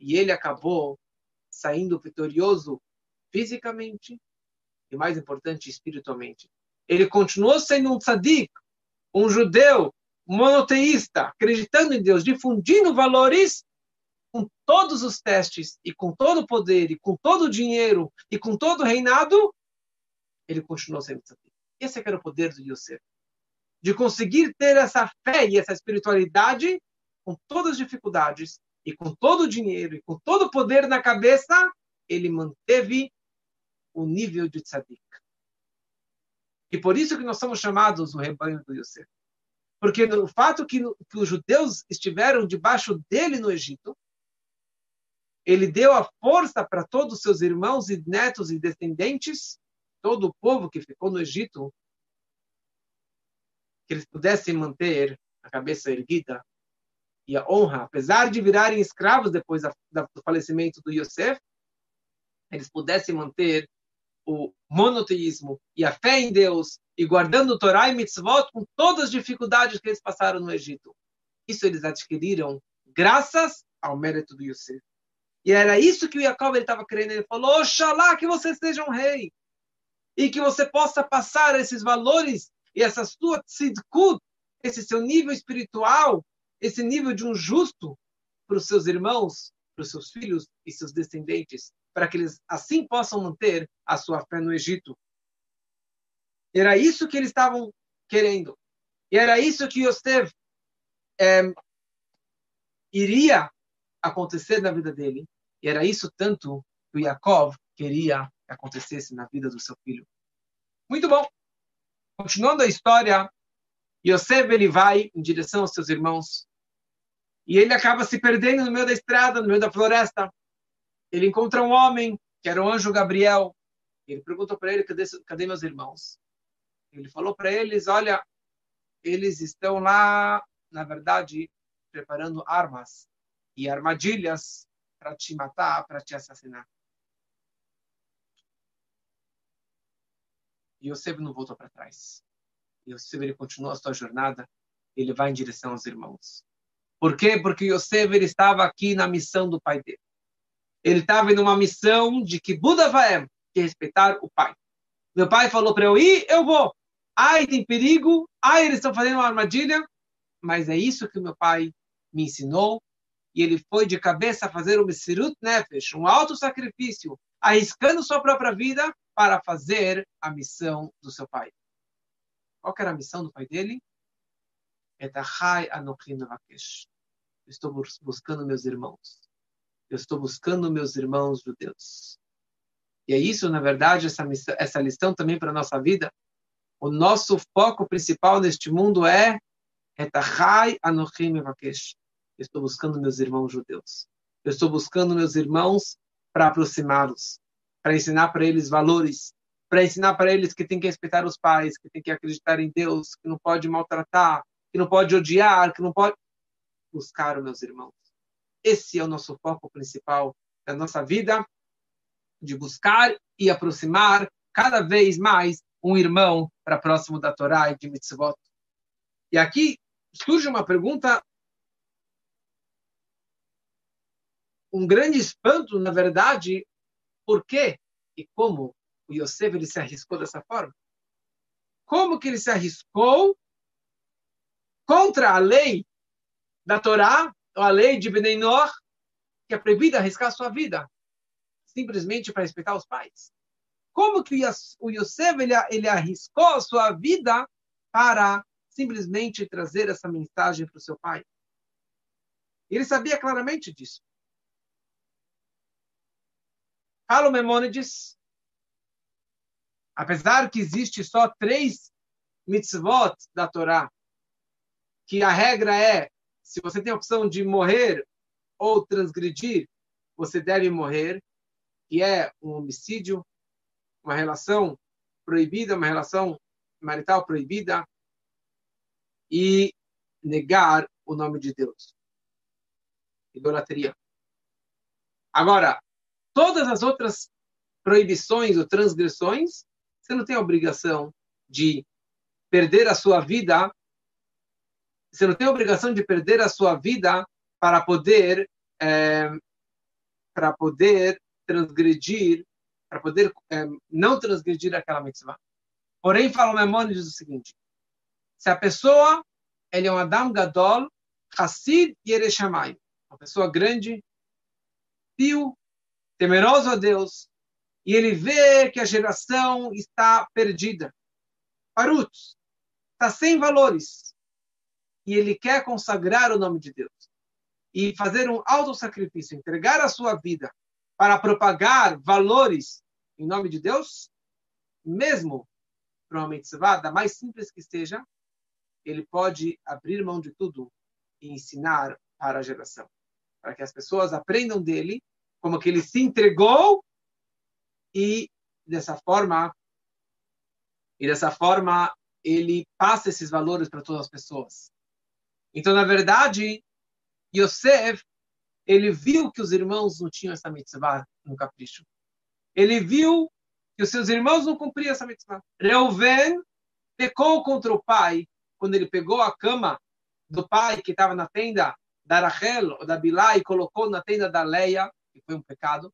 e ele acabou saindo vitorioso fisicamente e, mais importante, espiritualmente. Ele continuou sendo um tzadik, um judeu monoteísta, acreditando em Deus, difundindo valores com todos os testes e com todo o poder e com todo o dinheiro e com todo o reinado, ele continuou sendo tzadik. Esse é era o poder do Yosef. De conseguir ter essa fé e essa espiritualidade com todas as dificuldades e com todo o dinheiro e com todo o poder na cabeça, ele manteve o nível de tzadik. E por isso que nós somos chamados o rebanho do Yosef. Porque o fato que, que os judeus estiveram debaixo dele no Egito, ele deu a força para todos os seus irmãos e netos e descendentes, todo o povo que ficou no Egito, que eles pudessem manter a cabeça erguida e a honra, apesar de virarem escravos depois do falecimento do Yosef, eles pudessem manter o monoteísmo e a fé em Deus e guardando Torá e mitzvot com todas as dificuldades que eles passaram no Egito. Isso eles adquiriram graças ao mérito do Yosef. E era isso que o Jacob estava querendo. Ele falou: Oxalá que você seja um rei e que você possa passar esses valores e essa sua tzidkut, esse seu nível espiritual, esse nível de um justo para os seus irmãos, para os seus filhos e seus descendentes para que eles assim possam manter a sua fé no Egito. Era isso que eles estavam querendo. E era isso que Yosef é, iria acontecer na vida dele. E era isso tanto que Yaakov queria que acontecesse na vida do seu filho. Muito bom. Continuando a história, Yosef ele vai em direção aos seus irmãos e ele acaba se perdendo no meio da estrada, no meio da floresta ele encontra um homem, que era o anjo Gabriel. Ele perguntou para ele: cadê, cadê meus irmãos? Ele falou para eles: olha, eles estão lá, na verdade, preparando armas e armadilhas para te matar, para te assassinar. E Yosef não voltou para trás. Yosef ele continuou a sua jornada, ele vai em direção aos irmãos. Por quê? Porque Yosef ele estava aqui na missão do pai dele. Ele estava em uma missão de que Buda vai de respeitar o pai. Meu pai falou para eu ir, eu vou. Ai, tem perigo. Ai, eles estão fazendo uma armadilha. Mas é isso que meu pai me ensinou. E ele foi de cabeça fazer o Mesirut Nefesh, um alto sacrifício, arriscando sua própria vida para fazer a missão do seu pai. Qual era a missão do pai dele? Etachai Anochim Navakesh. Estou buscando meus irmãos. Eu estou buscando meus irmãos judeus. E é isso, na verdade, essa, missão, essa lição também para a nossa vida. O nosso foco principal neste mundo é Etachai Anochim Navakesh. Eu estou buscando meus irmãos judeus. Eu estou buscando meus irmãos para aproximá-los, para ensinar para eles valores, para ensinar para eles que tem que respeitar os pais, que tem que acreditar em Deus, que não pode maltratar, que não pode odiar, que não pode buscar os meus irmãos. Esse é o nosso foco principal da nossa vida, de buscar e aproximar cada vez mais um irmão para próximo da Torá e de mitzvot. E aqui surge uma pergunta, um grande espanto, na verdade, por quê e como o Yosef ele se arriscou dessa forma? Como que ele se arriscou contra a lei da Torá, ou a lei de Benenor, que é proibida arriscar sua vida, simplesmente para respeitar os pais? Como que o Yosef ele, ele arriscou a sua vida para simplesmente trazer essa mensagem para o seu pai? Ele sabia claramente disso. Fala o Memônides, apesar que existe só três mitzvot da Torá, que a regra é, se você tem a opção de morrer ou transgredir, você deve morrer, que é um homicídio, uma relação proibida, uma relação marital proibida, e negar o nome de Deus. Idolatria. Agora, todas as outras proibições ou transgressões, você não tem a obrigação de perder a sua vida você não tem a obrigação de perder a sua vida para poder é, para poder transgredir, para poder é, não transgredir aquela mitzvah. Porém, fala o Maimonides o seguinte: se a pessoa ele é um Adam Gadol, Hassid Yereshamay, uma pessoa grande, pio, temeroso a Deus, e ele vê que a geração está perdida, parut, está sem valores, e ele quer consagrar o nome de Deus e fazer um alto sacrifício, entregar a sua vida para propagar valores em nome de Deus, mesmo para uma mitzvah, da mais simples que seja, ele pode abrir mão de tudo e ensinar para a geração, para que as pessoas aprendam dele como que ele se entregou e dessa forma e dessa forma ele passa esses valores para todas as pessoas. Então, na verdade, Yosef, ele viu que os irmãos não tinham essa mitzvah no capricho. Ele viu que os seus irmãos não cumpriam essa mitzvah. Reuven pecou contra o pai quando ele pegou a cama do pai que estava na tenda da Rachel ou da Bilá e colocou na tenda da Leia, que foi um pecado.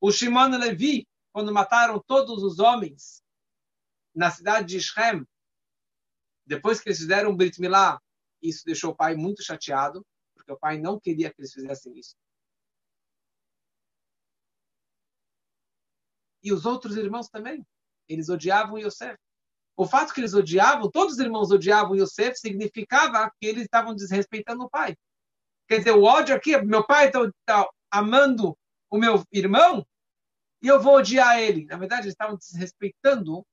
O Shimon Levi, quando mataram todos os homens na cidade de Shem, depois que eles fizeram o Brit Milá, isso deixou o pai muito chateado, porque o pai não queria que eles fizessem isso. E os outros irmãos também. Eles odiavam Yosef. O fato que eles odiavam, todos os irmãos odiavam Yosef, significava que eles estavam desrespeitando o pai. Quer dizer, o ódio aqui, meu pai está tá amando o meu irmão e eu vou odiar ele. Na verdade, eles estavam desrespeitando,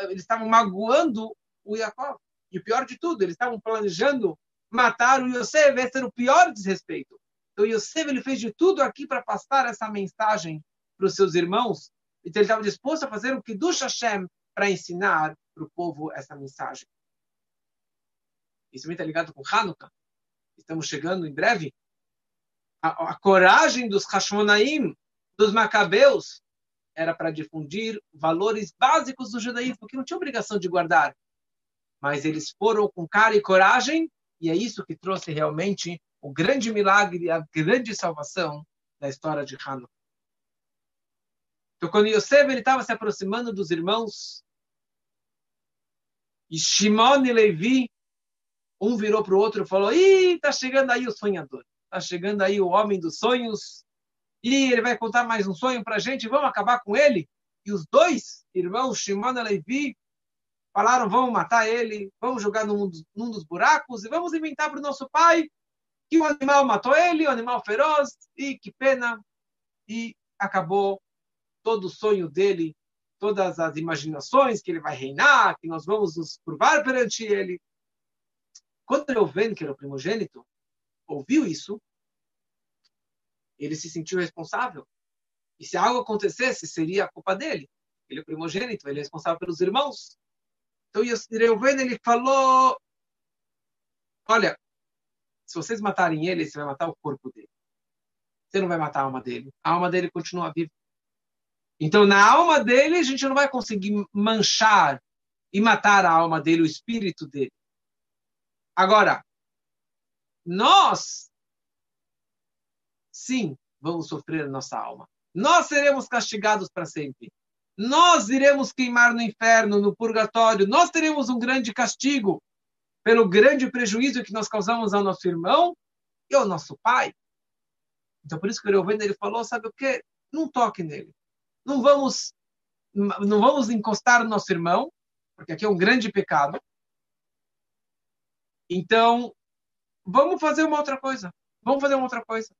eles estavam magoando o Jacob. E o pior de tudo, eles estavam planejando matar o Yosef, esse era o pior desrespeito. Então, Yosef ele fez de tudo aqui para passar essa mensagem para os seus irmãos. Então, ele estava disposto a fazer o que do Hashem para ensinar para o povo essa mensagem. Isso também está ligado com Hanukkah. Estamos chegando em breve a, a coragem dos Hashmonaim, dos Macabeus, era para difundir valores básicos do judaísmo, que não tinha obrigação de guardar. Mas eles foram com cara e coragem, e é isso que trouxe realmente o grande milagre, a grande salvação da história de Hanukkah. Então, quando Yosef estava se aproximando dos irmãos, e Shimon e Levi, um virou para o outro e falou: Ih, está chegando aí o sonhador, está chegando aí o homem dos sonhos, e ele vai contar mais um sonho para a gente, vamos acabar com ele? E os dois irmãos, Shimon e Levi, falaram: vamos matar ele, vamos jogar num num dos buracos e vamos inventar para o nosso pai que o animal matou ele, o animal feroz, e que pena. E acabou todo o sonho dele, todas as imaginações que ele vai reinar, que nós vamos nos curvar perante ele. Quando Reuven, que era o primogênito, ouviu isso, ele se sentiu responsável. E se algo acontecesse, seria a culpa dele. Ele é primogênito, ele é responsável pelos irmãos. Então Reuven, ele falou, olha, se vocês matarem ele, você vai matar o corpo dele. Você não vai matar a alma dele. A alma dele continua viva. Então, na alma dele, a gente não vai conseguir manchar e matar a alma dele, o espírito dele. Agora, nós, sim, vamos sofrer nossa alma. Nós seremos castigados para sempre. Nós iremos queimar no inferno, no purgatório. Nós teremos um grande castigo pelo grande prejuízo que nós causamos ao nosso irmão e ao nosso pai. Então, por isso que o Reuven, ele falou, sabe o quê? Não toque nele não vamos não vamos encostar no nosso irmão, porque aqui é um grande pecado. Então, vamos fazer uma outra coisa. Vamos fazer uma outra coisa.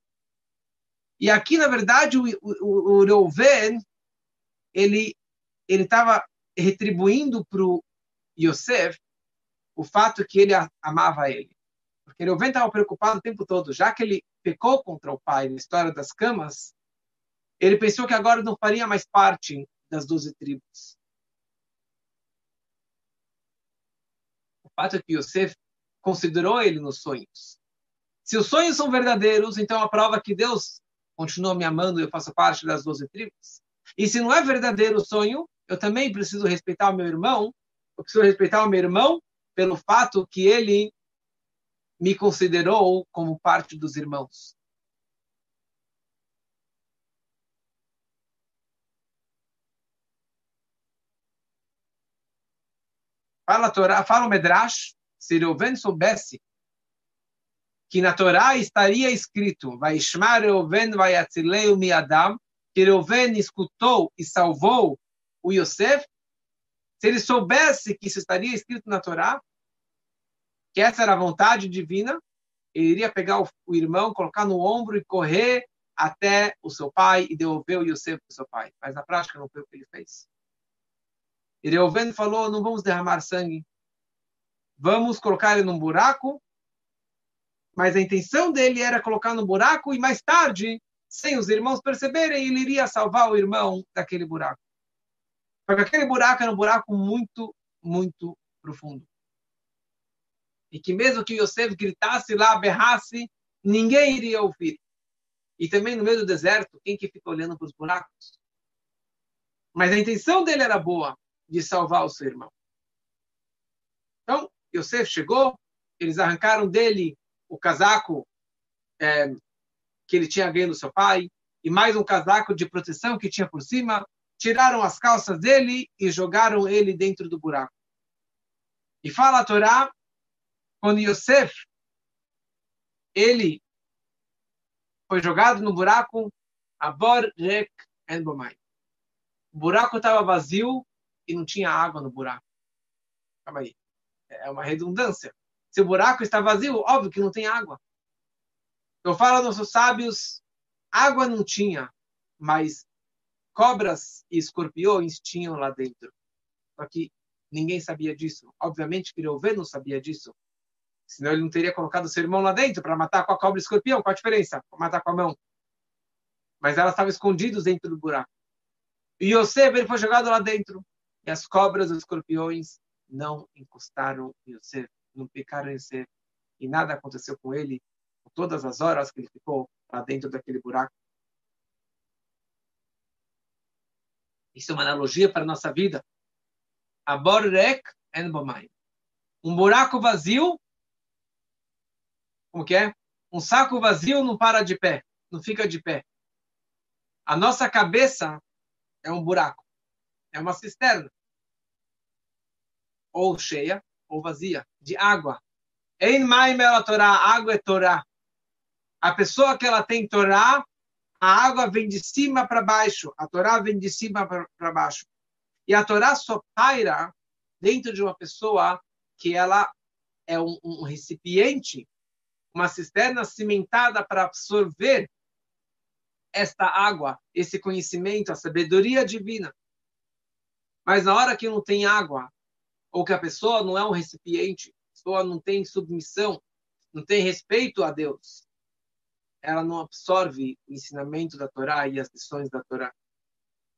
E aqui, na verdade, o, o, o Reuven, ele ele estava retribuindo para o Yosef o fato que ele amava ele. Porque Reuven estava preocupado o tempo todo, já que ele pecou contra o pai na história das camas, ele pensou que agora não faria mais parte das doze tribos. O fato é que Yosef considerou ele nos sonhos. Se os sonhos são verdadeiros, então a prova que Deus continua me amando e eu faço parte das doze tribos. E se não é verdadeiro o sonho, eu também preciso respeitar o meu irmão. Eu preciso respeitar o meu irmão pelo fato que ele me considerou como parte dos irmãos. Fala a Torá, fala o Medrash, se Reuven soubesse que na Torá estaria escrito Vaishmar Reuven Vayatzileu Miadam, que Reuven escutou e salvou o Yosef, se ele soubesse que isso estaria escrito na Torá, que essa era a vontade divina, ele iria pegar o, irmão, colocar no ombro e correr até o seu pai e devolver o Yosef para o seu pai. Mas na prática não foi o que ele fez. E Reuven falou: não vamos derramar sangue, vamos colocar ele num buraco. Mas a intenção dele era colocar no buraco e mais tarde, sem os irmãos perceberem, ele iria salvar o irmão daquele buraco. Porque aquele buraco era um buraco muito, muito profundo. E que mesmo que Yosef gritasse lá, berrasse, ninguém iria ouvir. E também no meio do deserto, quem que fica olhando para os buracos? Mas a intenção dele era boa de salvar o seu irmão. Então, Yosef chegou, eles arrancaram dele o casaco é, que ele tinha ganho do seu pai, e mais um casaco de proteção que tinha por cima, tiraram as calças dele e jogaram ele dentro do buraco. E fala a Torá, quando Yosef, ele foi jogado no buraco, Abor Rek en. O buraco estava vazio e não tinha água no buraco. Calma aí. É uma redundância. Se o buraco está vazio, óbvio que não tem água. Eu falo aos nossos sábios, água não tinha, mas cobras e escorpiões tinham lá dentro. Só que ninguém sabia disso. Obviamente que Reuven não sabia disso. Senão ele não teria colocado seu irmão lá dentro para matar com a cobra e escorpião. Qual a diferença? Matar com a mão. Mas elas estavam escondidas dentro do buraco. E Yosef, ele foi jogado lá dentro. E as cobras os escorpiões não encostaram em Yosef, não picaram em Yosef. E nada aconteceu com ele, por todas as horas que ele ficou lá dentro daquele buraco. Isso é uma analogia para a nossa vida. Aborrek en bomaim. Um buraco vazio, como que é? Um saco vazio não para de pé, não fica de pé. A nossa cabeça é um buraco, é uma cisterna. Ou cheia, ou vazia, de água. Em Maim ela Torá, água é Torá. A pessoa que ela tem Torá, a água vem de cima para baixo, a Torá vem de cima para baixo. E a Torá só paira dentro de uma pessoa que ela é um, um recipiente, uma cisterna cimentada para absorver esta água, esse conhecimento, a sabedoria divina. Mas na hora que não tem água, ou que a pessoa não é um recipiente, a pessoa não tem submissão, não tem respeito a Deus, ela não absorve o ensinamento da Torá e as lições da Torá.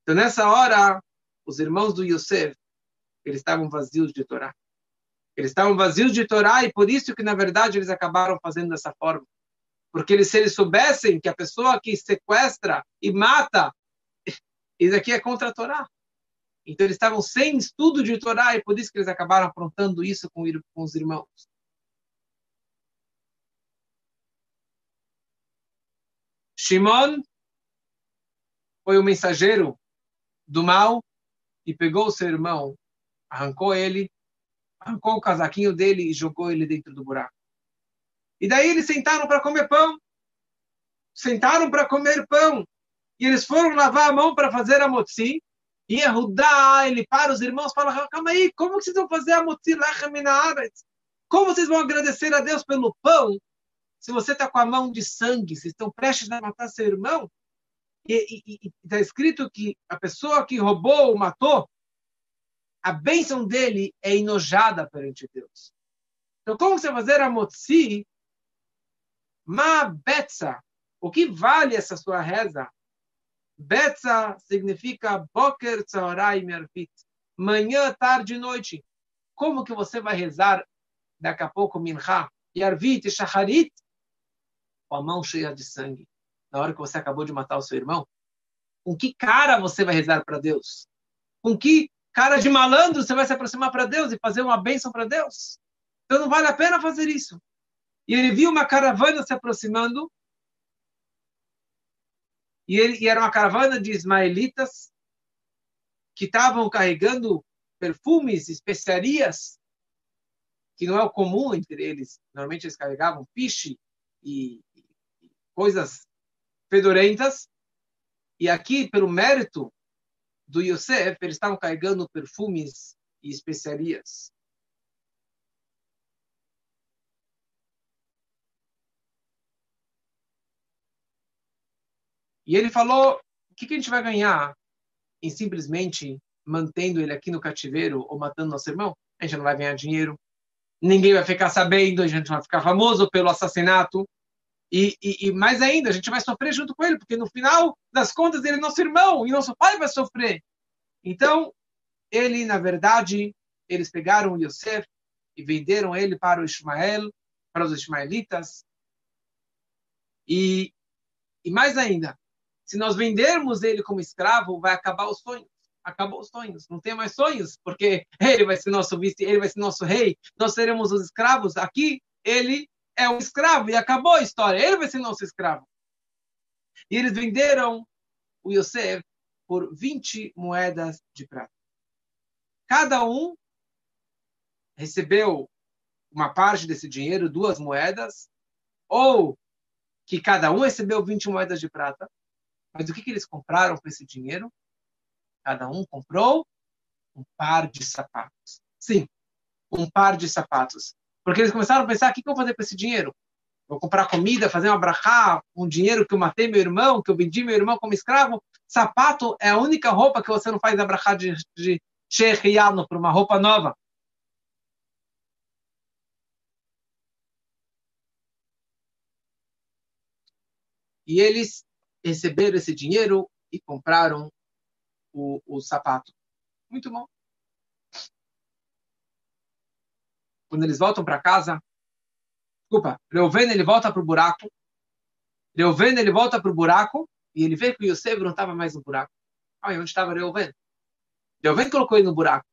Então, nessa hora, os irmãos do Yosef, eles estavam vazios de Torá. Eles estavam vazios de Torá e por isso que, na verdade, eles acabaram fazendo dessa forma. Porque eles, se eles soubessem que a pessoa que sequestra e mata, isso aqui é contra a Torá. Então, eles estavam sem estudo de Torá e por isso que eles acabaram aprontando isso com, os irmãos. Shimon foi o mensageiro do mal e pegou o seu irmão, arrancou ele, arrancou o casaquinho dele e jogou ele dentro do buraco. E daí eles sentaram para comer pão. Sentaram para comer pão. E eles foram lavar a mão para fazer a motzi. E Yehudá, ele para os irmãos fala, calma aí, como vocês vão fazer a motzi lá Como vocês vão agradecer a Deus pelo pão se você está com a mão de sangue, se estão prestes a matar seu irmão, e está escrito que a pessoa que roubou ou matou, a bênção dele é enojada perante Deus. Então, como você fazer a motzi, ma betza, o que vale essa sua reza? Betza significa boker tzaorai mervit, manhã, tarde e noite. Como que você vai rezar daqui a pouco mincha, yarvit e shacharit? com a mão cheia de sangue, na hora que você acabou de matar o seu irmão? Com que cara você vai rezar para Deus? Com que cara de malandro você vai se aproximar para Deus e fazer uma bênção para Deus? Então não vale a pena fazer isso. E ele viu uma caravana se aproximando. E, ele, e era uma caravana de ismaelitas que estavam carregando perfumes, especiarias, que não é o comum entre eles. Normalmente eles carregavam piche e, coisas fedorentas. E aqui, pelo mérito do Yosef, eles estavam carregando perfumes e especiarias. E ele falou: o que, que a gente vai ganhar em simplesmente mantendo ele aqui no cativeiro ou matando nosso irmão? A gente não vai ganhar dinheiro, ninguém vai ficar sabendo, a gente vai ficar famoso pelo assassinato. E, e, e, mais ainda, a gente vai sofrer junto com ele, porque no final das contas ele é nosso irmão e nosso pai vai sofrer. Então, ele, na verdade, eles pegaram Yosef e venderam ele para o Ismael, para os ismaelitas. E, e mais ainda, se nós vendermos ele como escravo, vai acabar os sonhos. Acabou os sonhos, não tem mais sonhos, porque ele vai ser nosso vice, ele vai ser nosso rei, nós seremos os escravos. Aqui, ele é um escravo e acabou a história. Ele vai ser nosso escravo. E eles venderam o Yosef por 20 moedas de prata. Cada um recebeu uma parte desse dinheiro, duas moedas, ou que cada um recebeu 20 moedas de prata. Mas o que, que eles compraram com esse dinheiro? Cada um comprou um par de sapatos. Sim, um par de sapatos. Porque eles começaram a pensar: o que, eu vou fazer com esse dinheiro? Vou comprar comida, fazer uma brachá, um dinheiro que eu matei meu irmão, que eu vendi meu irmão como escravo. Sapato é a única roupa que você não faz a brachá de, de Shechiano para uma roupa nova. E eles receberam esse dinheiro e compraram o, o sapato. Muito bom. quando eles voltam para casa, desculpa, Reuven ele volta para o buraco, Reuven, ele volta para o buraco e ele vê que o Yosef não estava mais no buraco. Ah, onde estava Reuven? Reuven colocou ele no buraco.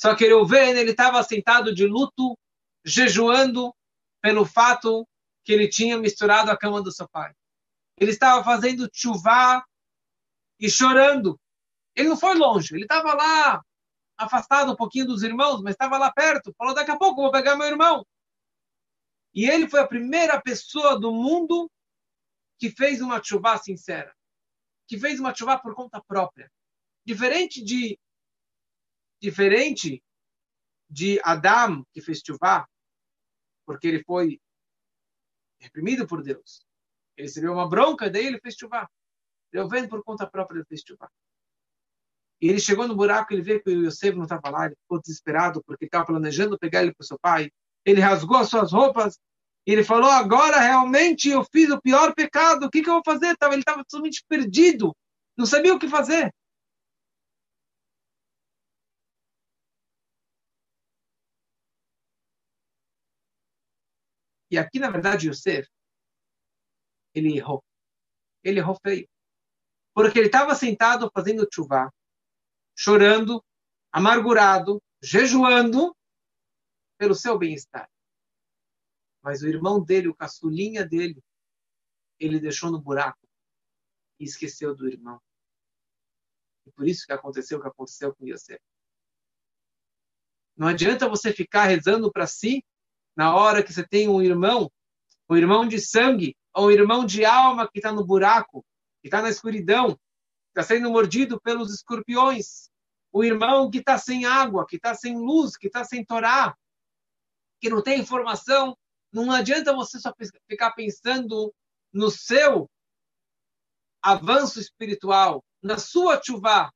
Só que Reuven, ele estava sentado de luto, jejuando pelo fato que ele tinha misturado a cama do seu pai. Ele estava fazendo chuvá e chorando. Ele não foi longe, ele estava lá, afastado um pouquinho dos irmãos, mas estava lá perto. Falou: daqui a pouco vou pegar meu irmão. E ele foi a primeira pessoa do mundo que fez uma chuvá sincera, que fez uma chuvá por conta própria. Diferente de diferente de Adam, que fez chuvá, porque ele foi reprimido por Deus. Ele recebeu uma bronca, daí ele fez chuvá. Eu vendo por conta própria, ele fez chuvá. E ele chegou no buraco, ele vê que o Yosef não estava lá, ele ficou desesperado porque estava planejando pegar ele para o seu pai. Ele rasgou as suas roupas e ele falou: Agora realmente eu fiz o pior pecado, o que, que eu vou fazer? Ele estava totalmente perdido, não sabia o que fazer. E aqui, na verdade, Yosef, ele errou. Ele errou feio. Porque ele estava sentado fazendo chuva, chorando, amargurado, jejuando pelo seu bem-estar. Mas o irmão dele, o caçulinha dele, ele deixou no buraco e esqueceu do irmão. E por isso que aconteceu o que aconteceu com Yosef. Não adianta você ficar rezando para si na hora que você tem um irmão, um irmão de sangue, um irmão de alma que está no buraco, que está na escuridão, está sendo mordido pelos escorpiões, o irmão que está sem água, que está sem luz, que está sem Torá, que não tem informação, não adianta você só ficar pensando no seu avanço espiritual, na sua chuva,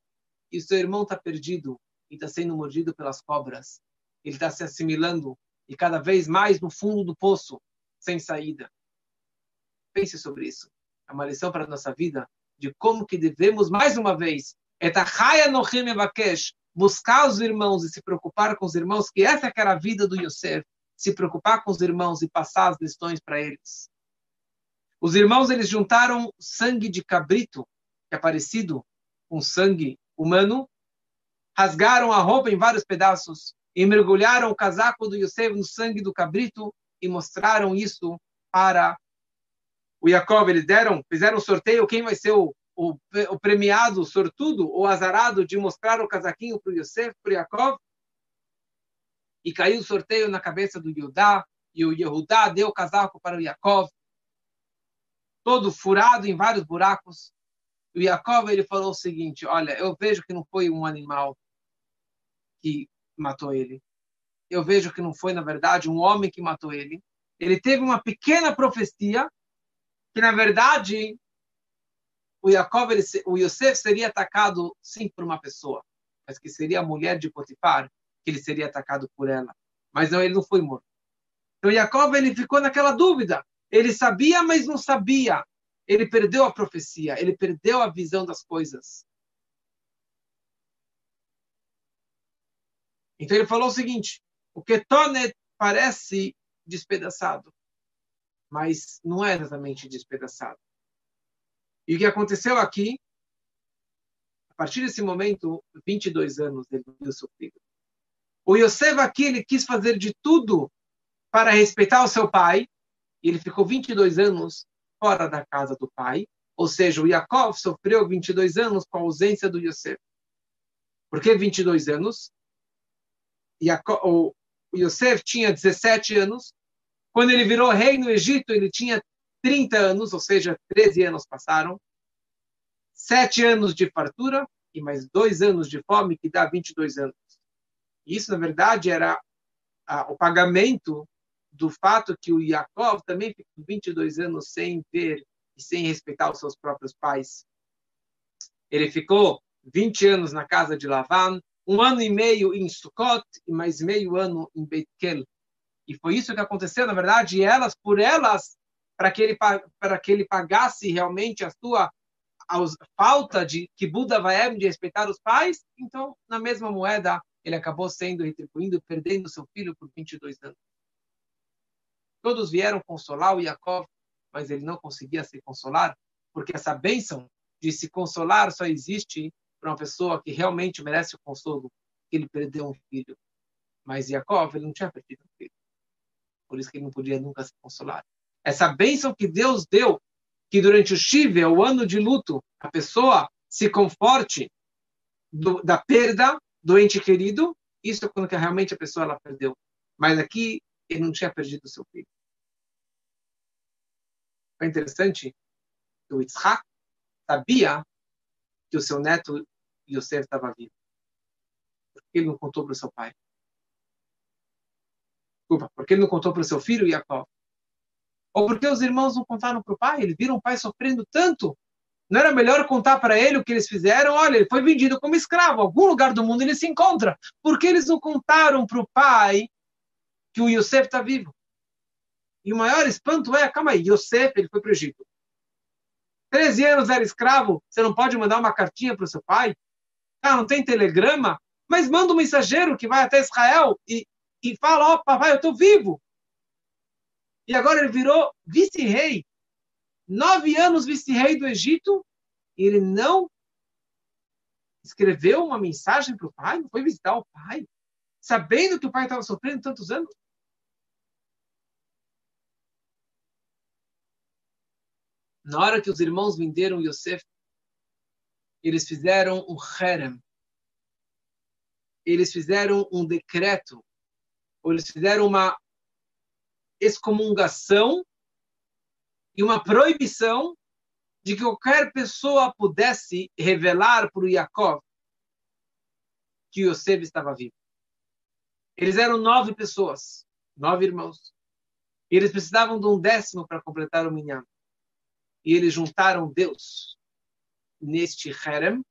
e seu irmão está perdido e está sendo mordido pelas cobras. Ele está se assimilando e cada vez mais no fundo do poço, sem saída. Pense sobre isso. É uma lição para a nossa vida de como que devemos, mais uma vez, buscar os irmãos e se preocupar com os irmãos, que essa que era a vida do Yosef, se preocupar com os irmãos e passar as lições para eles. Os irmãos, eles juntaram sangue de cabrito, que é parecido com sangue humano, rasgaram a roupa em vários pedaços, e mergulharam o casaco do Yosef no sangue do cabrito e mostraram isso para o Jacob. Eles deram, fizeram um sorteio, quem vai ser o, o, o premiado, sortudo, o azarado de mostrar o casaquinho para o Yosef, para o Jacob. E caiu o sorteio na cabeça do Yudá, e o Yehudá deu o casaco para o Jacob, todo furado em vários buracos. O Jacob ele falou o seguinte: Olha, eu vejo que não foi um animal que matou ele. Eu vejo que não foi, na verdade, um homem que matou ele. Ele teve uma pequena profecia que, na verdade, o Jacob, ele, o Yosef seria atacado, sim, por uma pessoa, mas que seria a mulher de Potifar, que ele seria atacado por ela. Mas não, ele não foi morto. Então, Jacob, ele ficou naquela dúvida. Ele sabia, mas não sabia. Ele perdeu a profecia, ele perdeu a visão das coisas. Então ele falou o seguinte: o Ketonet parece despedaçado, mas não é exatamente despedaçado. E o que aconteceu aqui, a partir desse momento, 22 anos ele viu sofrido. O Yosef aqui, ele quis fazer de tudo para respeitar o seu pai, e ele ficou 22 anos fora da casa do pai, ou seja, o Yaakov sofreu 22 anos com a ausência do Yosef. Por que 22 anos? o Yosef tinha 17 anos. Quando ele virou rei no Egito, ele tinha 30 anos, ou seja, 13 anos passaram. Sete anos de fartura e mais dois anos de fome, que dá 22 anos. Isso, na verdade, era o pagamento do fato que o Yaakov também ficou 22 anos sem ver e sem respeitar os seus próprios pais. Ele ficou 20 anos na casa de Lavan, um ano e meio em Sukkot e mais meio ano em Beit Kel. E foi isso que aconteceu, na verdade, elas, por elas, para que ele para que ele pagasse realmente a sua a falta de que Buda vai de respeitar os pais, então na mesma moeda ele acabou sendo retribuindo, perdendo seu filho por 22 anos. Todos vieram consolar o Yaakov, mas ele não conseguia se consolar, porque essa bênção de se consolar só existe para uma pessoa que realmente merece o consolo, ele perdeu um filho. Mas Jacob, ele não tinha perdido um filho. Por isso que ele não podia nunca se consolar. Essa bênção que Deus deu, que durante o Shiva, o ano de luto, a pessoa se conforte do, da perda do ente querido, isso é quando realmente a pessoa ela perdeu. Mas aqui ele não tinha perdido seu filho. Foi interessante que o Yitzhak sabia que o seu neto Yosef estava vivo. Porque ele não contou para o seu pai. Desculpa, porque ele não contou para o seu filho Jacob. Ou porque os irmãos não contaram para o pai? Eles viram o pai sofrendo tanto. Não era melhor contar para ele o que eles fizeram? Olha, ele foi vendido como escravo. Em algum lugar do mundo ele se encontra. Por que eles não contaram para o pai que o Yosef está vivo? E o maior espanto é, calma aí, Yosef, ele foi para o Egito. 13 anos era escravo, você não pode mandar uma cartinha para o seu pai? Ah, não tem telegrama? Mas manda um mensageiro que vai até Israel e, e fala, ó, oh, papai, eu estou vivo. E agora ele virou vice-rei. Nove anos vice-rei do Egito. E ele não escreveu uma mensagem para o pai, não foi visitar o pai, sabendo que o pai estava sofrendo tantos anos. Na hora que os irmãos venderam Yosef, eles fizeram um harem. Eles fizeram um decreto, ou eles fizeram uma excomungação e uma proibição de que qualquer pessoa pudesse revelar para o Yaakov que Yosef estava vivo. Eles eram nove pessoas, nove irmãos. E eles precisavam de um décimo para completar o minyan e eles juntaram Deus neste harem.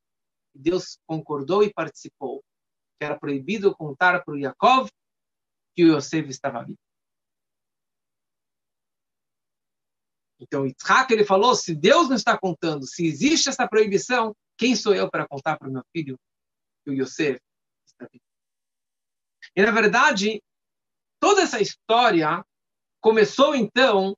Deus concordou e participou. Que era proibido contar para o Yaakov que o Yosef estava vivo. Então, Yitzhak, ele falou, se Deus não está contando, se existe essa proibição, quem sou eu para contar para o meu filho que o Yosef está vivo? E, na verdade, toda essa história começou, então,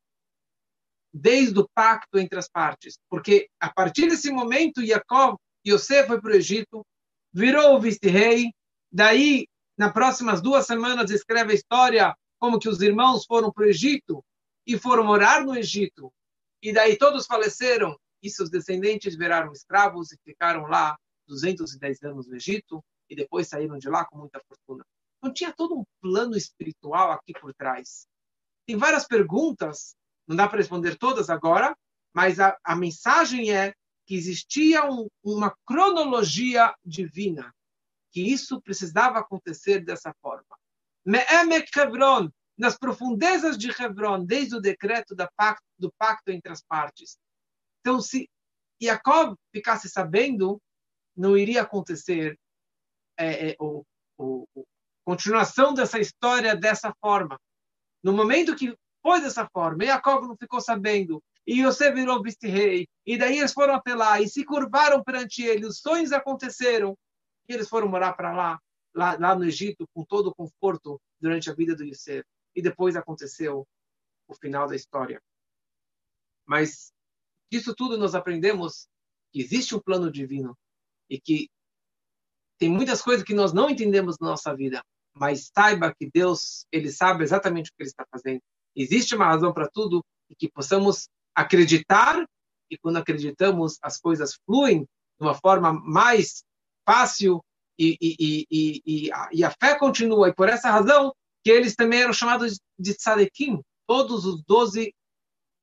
desde o pacto entre as partes. Porque a partir desse momento, Jacob, Yosef foi para o Egito, virou o vice-rei, daí, nas próximas duas semanas, escreve a história como que os irmãos foram para o Egito e foram morar no Egito. E daí todos faleceram e seus descendentes viraram escravos e ficaram lá 210 anos no Egito e depois saíram de lá com muita fortuna. Então tinha todo um plano espiritual aqui por trás. Tem várias perguntas não dá para responder todas agora, mas a, a mensagem é que existia um, uma cronologia divina, que isso precisava acontecer dessa forma. Me'emek Hebron, nas profundezas de Hebron, desde o decreto pacto, do pacto entre as partes. Então, se Jacob ficasse sabendo, não iria acontecer é, é, o, o, o, continuação dessa história dessa forma. No momento que foi dessa forma. Jacob não ficou sabendo. E você virou vice-rei. E daí eles foram lá e se curvaram perante ele. Os sonhos aconteceram. E eles foram morar para lá, lá, lá no Egito, com todo o conforto durante a vida do Yosef. E depois aconteceu o final da história. Mas disso tudo nós aprendemos que existe um plano divino e que tem muitas coisas que nós não entendemos na nossa vida, mas saiba que Deus, ele sabe exatamente o que ele está fazendo existe uma razão para tudo e que possamos acreditar e quando acreditamos as coisas fluem de uma forma mais fácil e, e, e, e, a fé continua. E por essa razão que eles também eram chamados de tzadikim. Todos os doze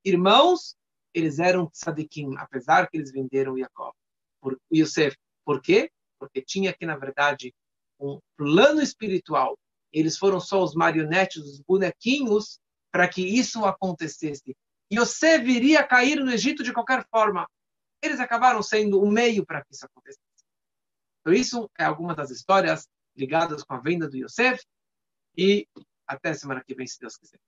irmãos, eles eram tzadikim, apesar que eles venderam Jacob, por Yosef. Por quê? Porque tinha aqui, na verdade, um plano espiritual. Eles foram só os marionetes, os bonequinhos para que isso acontecesse. E você viria cair no Egito de qualquer forma. Eles acabaram sendo o meio para que isso acontecesse. Então, isso é alguma das histórias ligadas com a venda do Yosef. E até semana que vem, se Deus quiser.